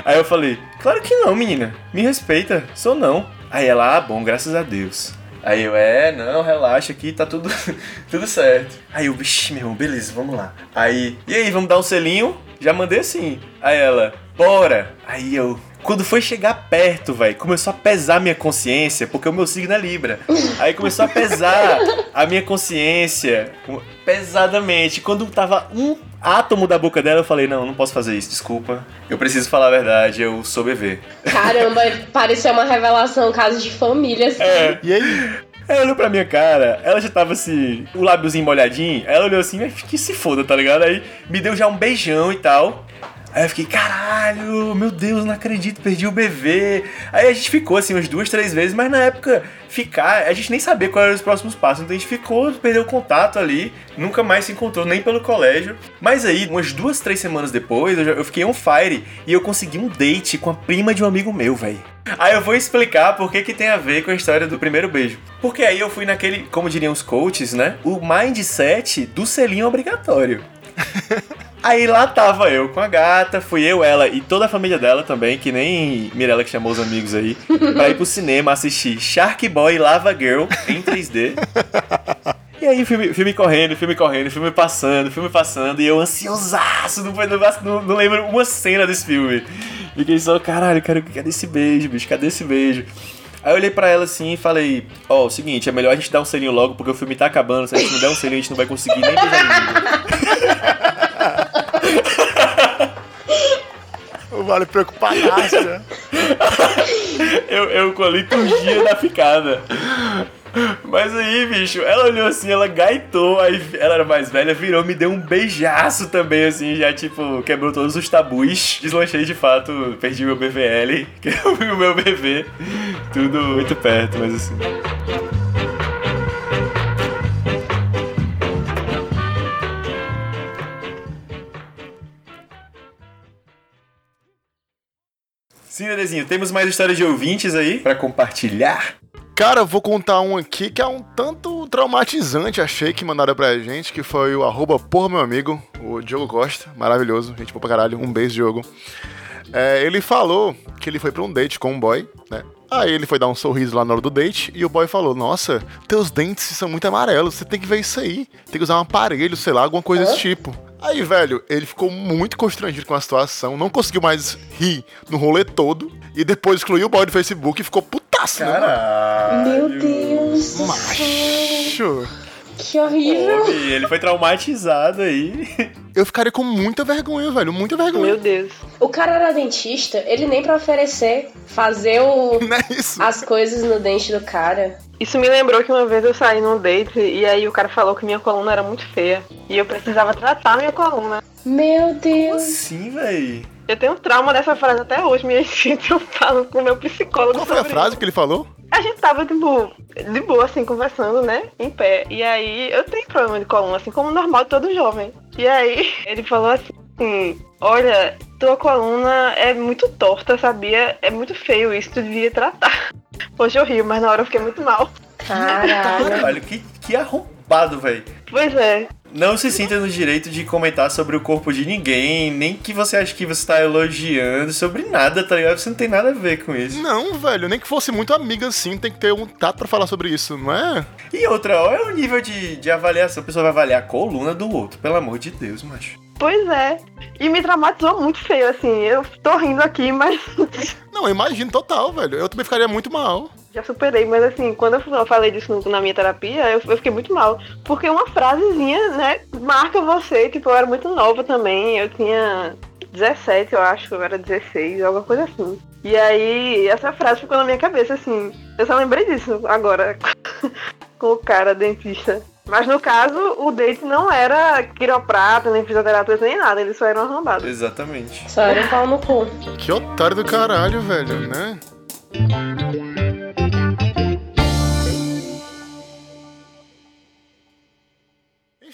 Aí eu falei, claro que não, menina. Me respeita, sou não. Aí ela, ah, bom, graças a Deus. Aí eu, é, não, relaxa aqui, tá tudo, tudo certo. Aí eu, vixi, meu irmão, beleza, vamos lá. Aí, e aí, vamos dar um selinho? Já mandei assim. Aí ela, bora. Aí eu, quando foi chegar perto, velho, começou a pesar minha consciência, porque o meu signo é Libra. Aí começou a pesar a minha consciência pesadamente. Quando tava um átomo da boca dela, eu falei: Não, não posso fazer isso, desculpa. Eu preciso falar a verdade, eu sou bebê. Caramba, pareceu uma revelação, caso de família, assim. É. E aí? Ela olhou pra minha cara, ela já tava assim, o lábiozinho molhadinho, ela olhou assim, mas que se foda, tá ligado? Aí me deu já um beijão e tal. Aí eu fiquei, caralho, meu Deus, não acredito, perdi o bebê. Aí a gente ficou assim umas duas, três vezes, mas na época ficar, a gente nem sabia quais eram os próximos passos. Então a gente ficou, perdeu o contato ali, nunca mais se encontrou, nem pelo colégio. Mas aí, umas duas, três semanas depois, eu, já- eu fiquei on fire e eu consegui um date com a prima de um amigo meu, velho. Aí eu vou explicar por que que tem a ver com a história do primeiro beijo. Porque aí eu fui naquele, como diriam os coaches, né? O mindset do selinho obrigatório. Aí lá tava eu com a gata, fui eu, ela e toda a família dela também, que nem Mirella que chamou os amigos aí, pra ir pro cinema assistir Shark Boy Lava Girl em 3D. E aí, filme, filme correndo, filme correndo, filme passando, filme passando, e eu ansiosaço, não, não, não lembro uma cena desse filme. Fiquei só, caralho, cara, cadê esse beijo, bicho? Cadê esse beijo? Aí eu olhei pra ela assim e falei, ó, o seguinte, é melhor a gente dar um selinho logo, porque o filme tá acabando, se a gente não der um selinho, a gente não vai conseguir nem beijar ninguém. O Vale preocupadaço, né? Eu, eu com a liturgia da ficada. Mas aí, bicho, ela olhou assim, ela gaitou, aí ela era mais velha, virou, me deu um beijaço também, assim, já tipo, quebrou todos os tabus. Deslanchei de fato, perdi meu BVL, vi o meu bebê, tudo muito perto, mas assim. Sim, Nerezinho, temos mais histórias de ouvintes aí pra compartilhar. Cara, eu vou contar um aqui que é um tanto traumatizante, achei que mandaram pra gente, que foi o arroba porra meu amigo, o Diogo Costa, maravilhoso, gente boa pra caralho, um beijo, Diogo. É, ele falou que ele foi pra um date com um boy, né? Aí ele foi dar um sorriso lá na hora do date e o boy falou: Nossa, teus dentes são muito amarelos, você tem que ver isso aí. Tem que usar um aparelho, sei lá, alguma coisa desse tipo. Aí, velho, ele ficou muito constrangido com a situação, não conseguiu mais rir no rolê todo e depois excluiu o boy do Facebook e ficou putaço, né? mano? Caralho. Meu Deus do céu. Macho. Que horrível. Pô, Ele foi traumatizado aí. Eu ficaria com muita vergonha, velho. Muita vergonha. Meu Deus. O cara era dentista, ele nem pra oferecer, fazer o, é as coisas no dente do cara. Isso me lembrou que uma vez eu saí num date e aí o cara falou que minha coluna era muito feia. E eu precisava tratar minha coluna. Meu Deus. Sim, véi. Eu tenho um trauma dessa frase até hoje, me sinto eu falo com o meu psicólogo. Qual foi a frase isso. que ele falou? A gente tava, tipo, de boa, assim, conversando, né? Em pé. E aí, eu tenho problema de coluna, assim como normal de todo jovem. E aí, ele falou assim: Olha, tua coluna é muito torta, sabia? É muito feio isso, tu devia tratar. Hoje eu rio, mas na hora eu fiquei muito mal. Caralho. Caralho, que, que arrombado, véi. Pois é, Não se sinta no direito de comentar sobre o corpo de ninguém, nem que você ache que você tá elogiando, sobre nada, tá ligado? Você não tem nada a ver com isso. Não, velho. Nem que fosse muito amiga assim, tem que ter um tato pra falar sobre isso, não é? E outra, olha o nível de, de avaliação. A pessoa vai avaliar a coluna do outro, pelo amor de Deus, macho. pois é. E me traumatizou muito feio, assim. Eu tô rindo aqui, mas Não, eu imagino total, velho. Eu também ficaria muito mal. Já superei, mas assim, quando eu falei disso na minha terapia, eu, eu, fiquei muito mal. Porque uma frasezinha, né, marca você. Tipo, eu era muito nova também. Eu tinha 17, eu acho, eu era 16, alguma coisa assim. E aí, essa frase ficou na minha cabeça, assim. Eu só lembrei disso agora, com o cara dentista. Mas no caso, o date não era quiroprata, nem fisioterapeuta, nem nada. Eles só eram arrombados. Exatamente. Só era um pau no cu. Que otário do caralho, velho, né?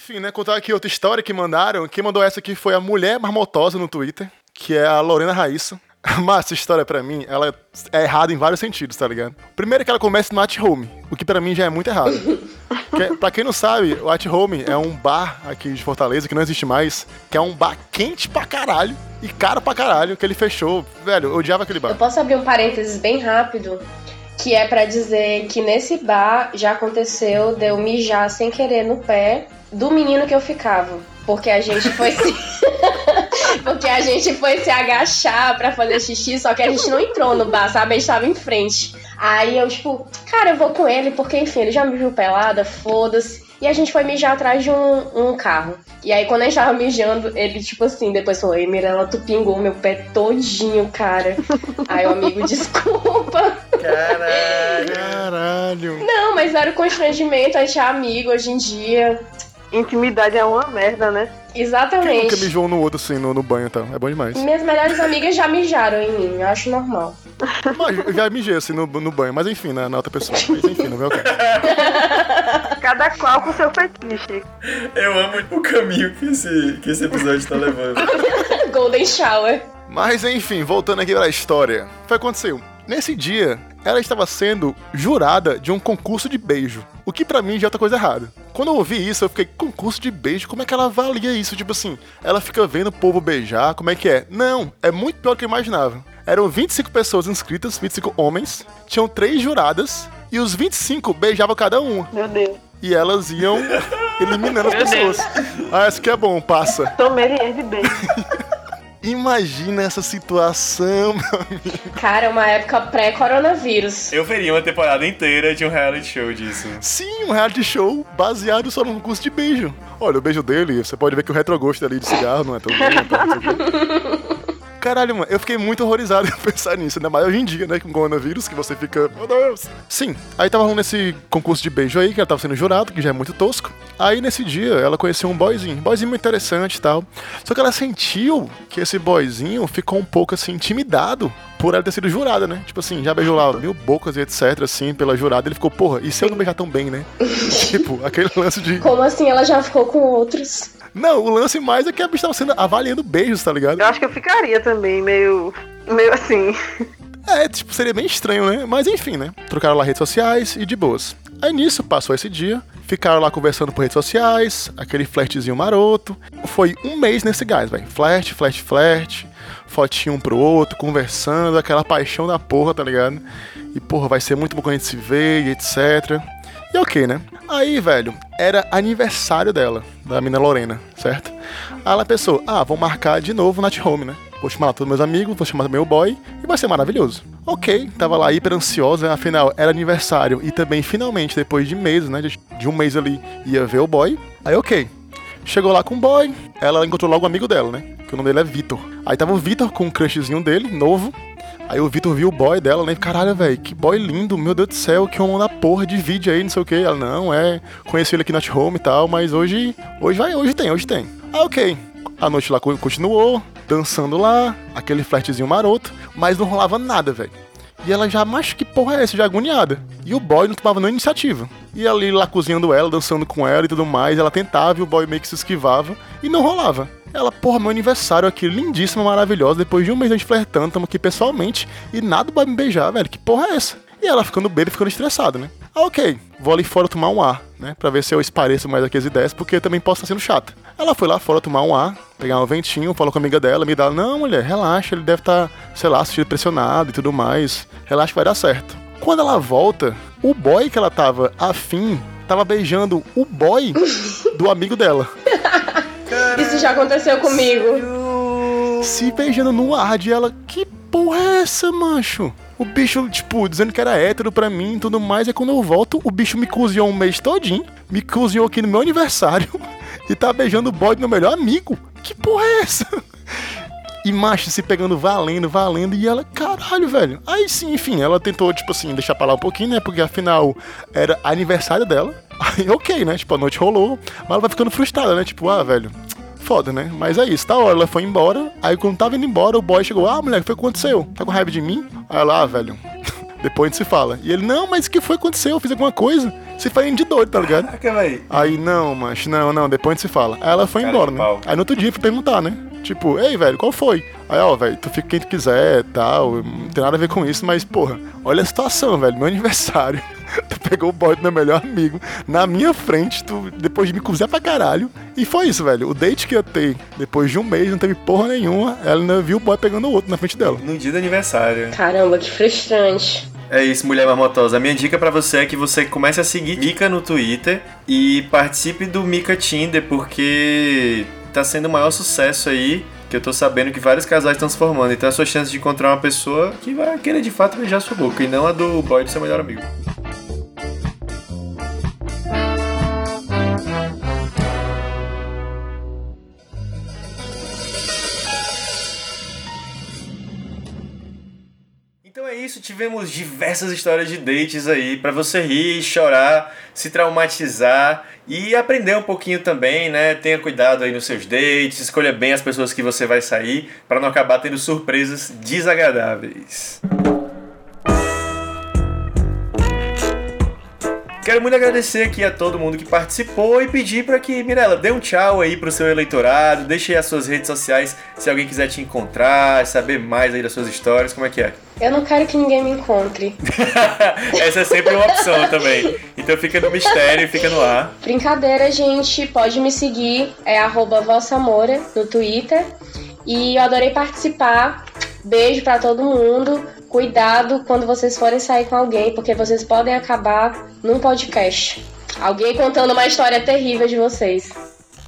Enfim, né? Contar aqui outra história que mandaram. Quem mandou essa aqui foi a Mulher Marmotosa no Twitter, que é a Lorena Raíssa. Mas essa história, pra mim, ela é errada em vários sentidos, tá ligado? Primeiro que ela começa no At Home, o que pra mim já é muito errado. que, pra quem não sabe, o At Home é um bar aqui de Fortaleza, que não existe mais, que é um bar quente pra caralho e caro pra caralho, que ele fechou. Velho, eu odiava aquele bar. Eu posso abrir um parênteses bem rápido? Que é para dizer que nesse bar já aconteceu de eu mijar sem querer no pé do menino que eu ficava. Porque a gente foi se. porque a gente foi se agachar pra fazer xixi, só que a gente não entrou no bar, sabe? A gente tava em frente. Aí eu, tipo, cara, eu vou com ele, porque enfim, ele já me viu pelada, foda-se. E a gente foi mijar atrás de um, um, carro. E aí, quando a gente tava mijando, ele, tipo assim, depois falou: Ei, Mirella, tu pingou meu pé todinho, cara. aí o amigo, desculpa. Caralho. Caralho. Não, mas era o constrangimento, a gente é amigo hoje em dia. Intimidade é uma merda, né? Exatamente. Quem nunca mijou no outro assim, no, no banho e tal? É bom demais. Minhas melhores amigas já mijaram em mim, eu acho normal. Mas eu já mijei assim no, no banho, mas enfim, na, na outra pessoa. Mas enfim, não vê o. Cada qual com seu fetiche. Eu amo o caminho que esse, que esse episódio tá levando. Golden Shower. Mas enfim, voltando aqui pra história. O que aconteceu? Nesse dia, ela estava sendo jurada de um concurso de beijo. O que para mim já é outra coisa errada. Quando eu ouvi isso, eu fiquei, concurso de beijo? Como é que ela avalia isso? Tipo assim, ela fica vendo o povo beijar, como é que é? Não, é muito pior do que eu imaginava. Eram 25 pessoas inscritas, 25 homens, tinham três juradas, e os 25 beijavam cada um. Meu Deus. E elas iam eliminando as pessoas. Ah, isso que é bom, passa. Sommelier de beijo. Imagina essa situação, meu amigo. Cara, uma época pré-coronavírus. Eu veria uma temporada inteira de um reality show disso. Sim, um reality show baseado só num curso de beijo. Olha, o beijo dele, você pode ver que o retrogosto ali de cigarro não é tão bom. Tá, não sei o quê. Caralho, mano, eu fiquei muito horrorizado em pensar nisso, ainda mais hoje em dia, né, com o coronavírus, que você fica, meu Deus. Sim, aí tava rolando esse concurso de beijo aí, que ela tava sendo jurado, que já é muito tosco. Aí nesse dia ela conheceu um boyzinho, boyzinho muito interessante e tal. Só que ela sentiu que esse boyzinho ficou um pouco assim intimidado por ela ter sido jurada, né? Tipo assim, já beijou lá mil bocas e etc, assim, pela jurada. Ele ficou, porra, e se eu não beijar tão bem, né? tipo, aquele lance de. Como assim ela já ficou com outros? Não, o lance mais é que a bicha tava sendo avaliando beijos, tá ligado? Eu acho que eu ficaria também, meio. meio assim. É, tipo, seria bem estranho, né? Mas enfim, né? Trocaram lá redes sociais e de boas. Aí nisso passou esse dia, ficaram lá conversando por redes sociais, aquele flertezinho maroto. Foi um mês nesse gás, velho. Flerte, flerte, flerte, fotinho um pro outro, conversando, aquela paixão da porra, tá ligado? E porra, vai ser muito bom quando a gente se ver e etc. E ok, né? Aí, velho, era aniversário dela, da mina Lorena, certo? Aí ela pensou, ah, vou marcar de novo Night Home, né? Vou chamar todos meus amigos, vou chamar também o boy e vai ser maravilhoso. Ok, tava lá hiper ansiosa, afinal era aniversário e também finalmente, depois de meses, né? De, um mês ali, ia ver o boy. Aí ok. Chegou lá com o boy, ela encontrou logo o amigo dela, né? Que o nome dele é Vitor. Aí tava o Vitor com um crushzinho dele, novo. Aí o Vitor viu o boy dela, né? Caralho, velho, que boy lindo, meu Deus do céu, que homem da porra de vídeo aí, não sei o que. Ela, não, é, conheci ele aqui na home e tal, mas hoje, hoje vai, hoje tem, hoje tem. Ah, ok. A noite lá continuou, dançando lá, aquele flertezinho maroto, mas não rolava nada, velho. E ela já, mas que porra é essa? Já agoniada. E o boy não tomava nenhuma iniciativa. E ali lá cozinhando ela, dançando com ela e tudo mais, ela tentava e o boy meio que se esquivava e não rolava. Ela, porra, meu aniversário aqui, lindíssima, maravilhosa. Depois de um mês a gente flertando, tamo aqui pessoalmente. E nada vai me beijar, velho. Que porra é essa? E ela ficando bêbada ficando estressada, né? Ah, ok. Vou ali fora tomar um ar, né? Pra ver se eu espareço mais aqui as ideias, porque eu também posso estar sendo chata. Ela foi lá fora tomar um ar, pegar um ventinho, falou com a amiga dela, me dá, não, mulher, relaxa, ele deve estar, sei lá, assistindo pressionado e tudo mais. Relaxa que vai dar certo. Quando ela volta, o boy que ela tava afim tava beijando o boy do amigo dela. Isso já aconteceu comigo. Se beijando no ar de ela. Que porra é essa, macho? O bicho, tipo, dizendo que era hétero pra mim e tudo mais. E quando eu volto, o bicho me cozinhou um mês todinho. Me cozinhou aqui no meu aniversário. E tá beijando o bode meu melhor amigo. Que porra é essa? E macho se pegando valendo, valendo. E ela, caralho, velho. Aí sim, enfim, ela tentou, tipo assim, deixar pra lá um pouquinho, né? Porque afinal era aniversário dela. Aí, ok, né? Tipo, a noite rolou. Mas ela vai ficando frustrada, né? Tipo, ah, velho foda, né? Mas é isso, tá hora, ela foi embora. Aí quando tava indo embora, o boy chegou, ah, moleque, foi o que aconteceu? Tá com raiva de mim? Aí ela, ah, velho, depois a gente se fala. E ele, não, mas o que foi que aconteceu? Eu fiz alguma coisa? Você foi de doido, tá ligado? Caraca, véi. Aí, não, mas não, não, depois a gente se fala. Aí ela foi Cara embora, né? pau. Aí no outro dia eu fui perguntar, né? Tipo, ei, velho, qual foi? Aí, ó, velho, tu fica quem tu quiser tal, não tem nada a ver com isso, mas, porra, olha a situação, velho, meu aniversário. Tu pegou o boy do meu melhor amigo na minha frente, tu, depois de me cozinhar pra caralho. E foi isso, velho. O date que eu ter depois de um mês não teve porra nenhuma. Ela ainda viu o boy pegando o outro na frente dela. No dia do aniversário. Caramba, que frustrante. É isso, mulher marmotosa. A minha dica pra você é que você comece a seguir Mika no Twitter e participe do Mika Tinder, porque tá sendo o maior sucesso aí. Que eu tô sabendo que vários casais estão se formando. Então é a sua chance de encontrar uma pessoa que vai querer de fato beijar sua boca e não a do boy do seu melhor amigo. Tivemos diversas histórias de dates aí pra você rir, chorar, se traumatizar e aprender um pouquinho também, né? Tenha cuidado aí nos seus dates, escolha bem as pessoas que você vai sair pra não acabar tendo surpresas desagradáveis. Quero muito agradecer aqui a todo mundo que participou e pedir para que, Mirella, dê um tchau aí pro seu eleitorado, deixe aí as suas redes sociais se alguém quiser te encontrar, saber mais aí das suas histórias, como é que é? Eu não quero que ninguém me encontre. Essa é sempre uma opção também. Então fica no mistério, fica no ar. Brincadeira, gente. Pode me seguir. É arroba vossamora no Twitter. E eu adorei participar. Beijo pra todo mundo. Cuidado quando vocês forem sair com alguém, porque vocês podem acabar num podcast. Alguém contando uma história terrível de vocês.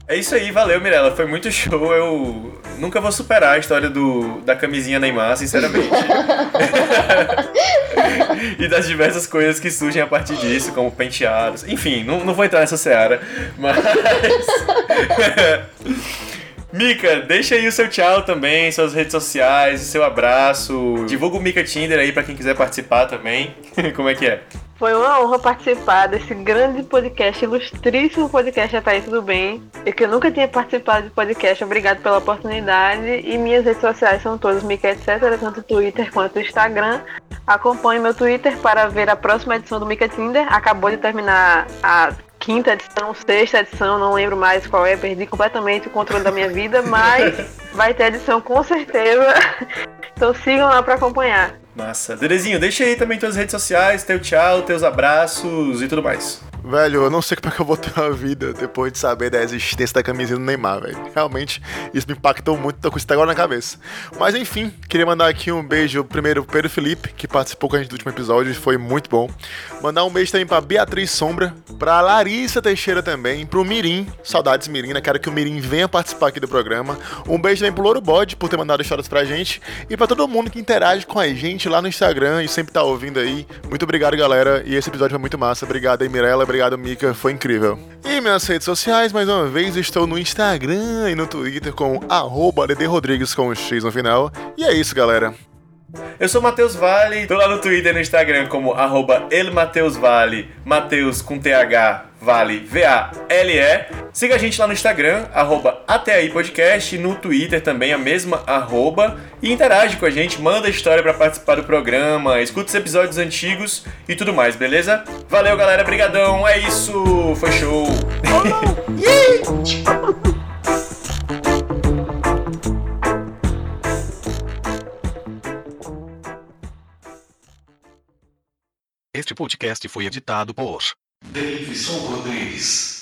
É isso aí, valeu, Mirella. Foi muito show. Eu nunca vou superar a história do, da camisinha Neymar, sinceramente. e das diversas coisas que surgem a partir disso, como penteados. Enfim, não, não vou entrar nessa seara, mas. Mika, deixa aí o seu tchau também, suas redes sociais, o seu abraço. Divulga o Mika Tinder aí pra quem quiser participar também. Como é que é? Foi uma honra participar desse grande podcast, ilustríssimo podcast Até aí Tudo Bem. Eu que eu nunca tinha participado de podcast, obrigado pela oportunidade. E minhas redes sociais são todas Mica Etc, tanto Twitter quanto Instagram. Acompanhe meu Twitter para ver a próxima edição do Mica Tinder. Acabou de terminar a quinta edição, sexta edição, não lembro mais qual é, perdi completamente o controle da minha vida, mas vai ter edição com certeza. Então sigam lá para acompanhar. Massa. Derezinho, deixa aí também tuas redes sociais, teu tchau, teus abraços e tudo mais. Velho, eu não sei como é que eu vou ter uma vida depois de saber da existência da camisinha do Neymar, velho. Realmente, isso me impactou muito, tô com isso agora na cabeça. Mas enfim, queria mandar aqui um beijo primeiro pro Pedro Felipe, que participou com a gente do último episódio, foi muito bom. Mandar um beijo também pra Beatriz Sombra, pra Larissa Teixeira também, pro Mirim, saudades Mirim, né? Quero que o Mirim venha participar aqui do programa. Um beijo também pro Louro Bode por ter mandado histórias pra gente. E pra todo mundo que interage com a gente lá no Instagram e sempre tá ouvindo aí. Muito obrigado, galera. E esse episódio foi muito massa. Obrigado aí, Mirella. Obrigado, Mika. Foi incrível. E minhas redes sociais, mais uma vez, estou no Instagram e no Twitter com arroba Rodrigues com um X no final. E é isso, galera. Eu sou Matheus Vale, tô lá no Twitter e no Instagram como arroba elmateusvale, Mateus com TH, Vale, V-A-L-E. Siga a gente lá no Instagram, arroba até aí podcast, no Twitter também a mesma arroba. E interage com a gente, manda história pra participar do programa, escuta os episódios antigos e tudo mais, beleza? Valeu galera, brigadão, é isso, foi show! Este podcast foi editado por Davidson Rodrigues.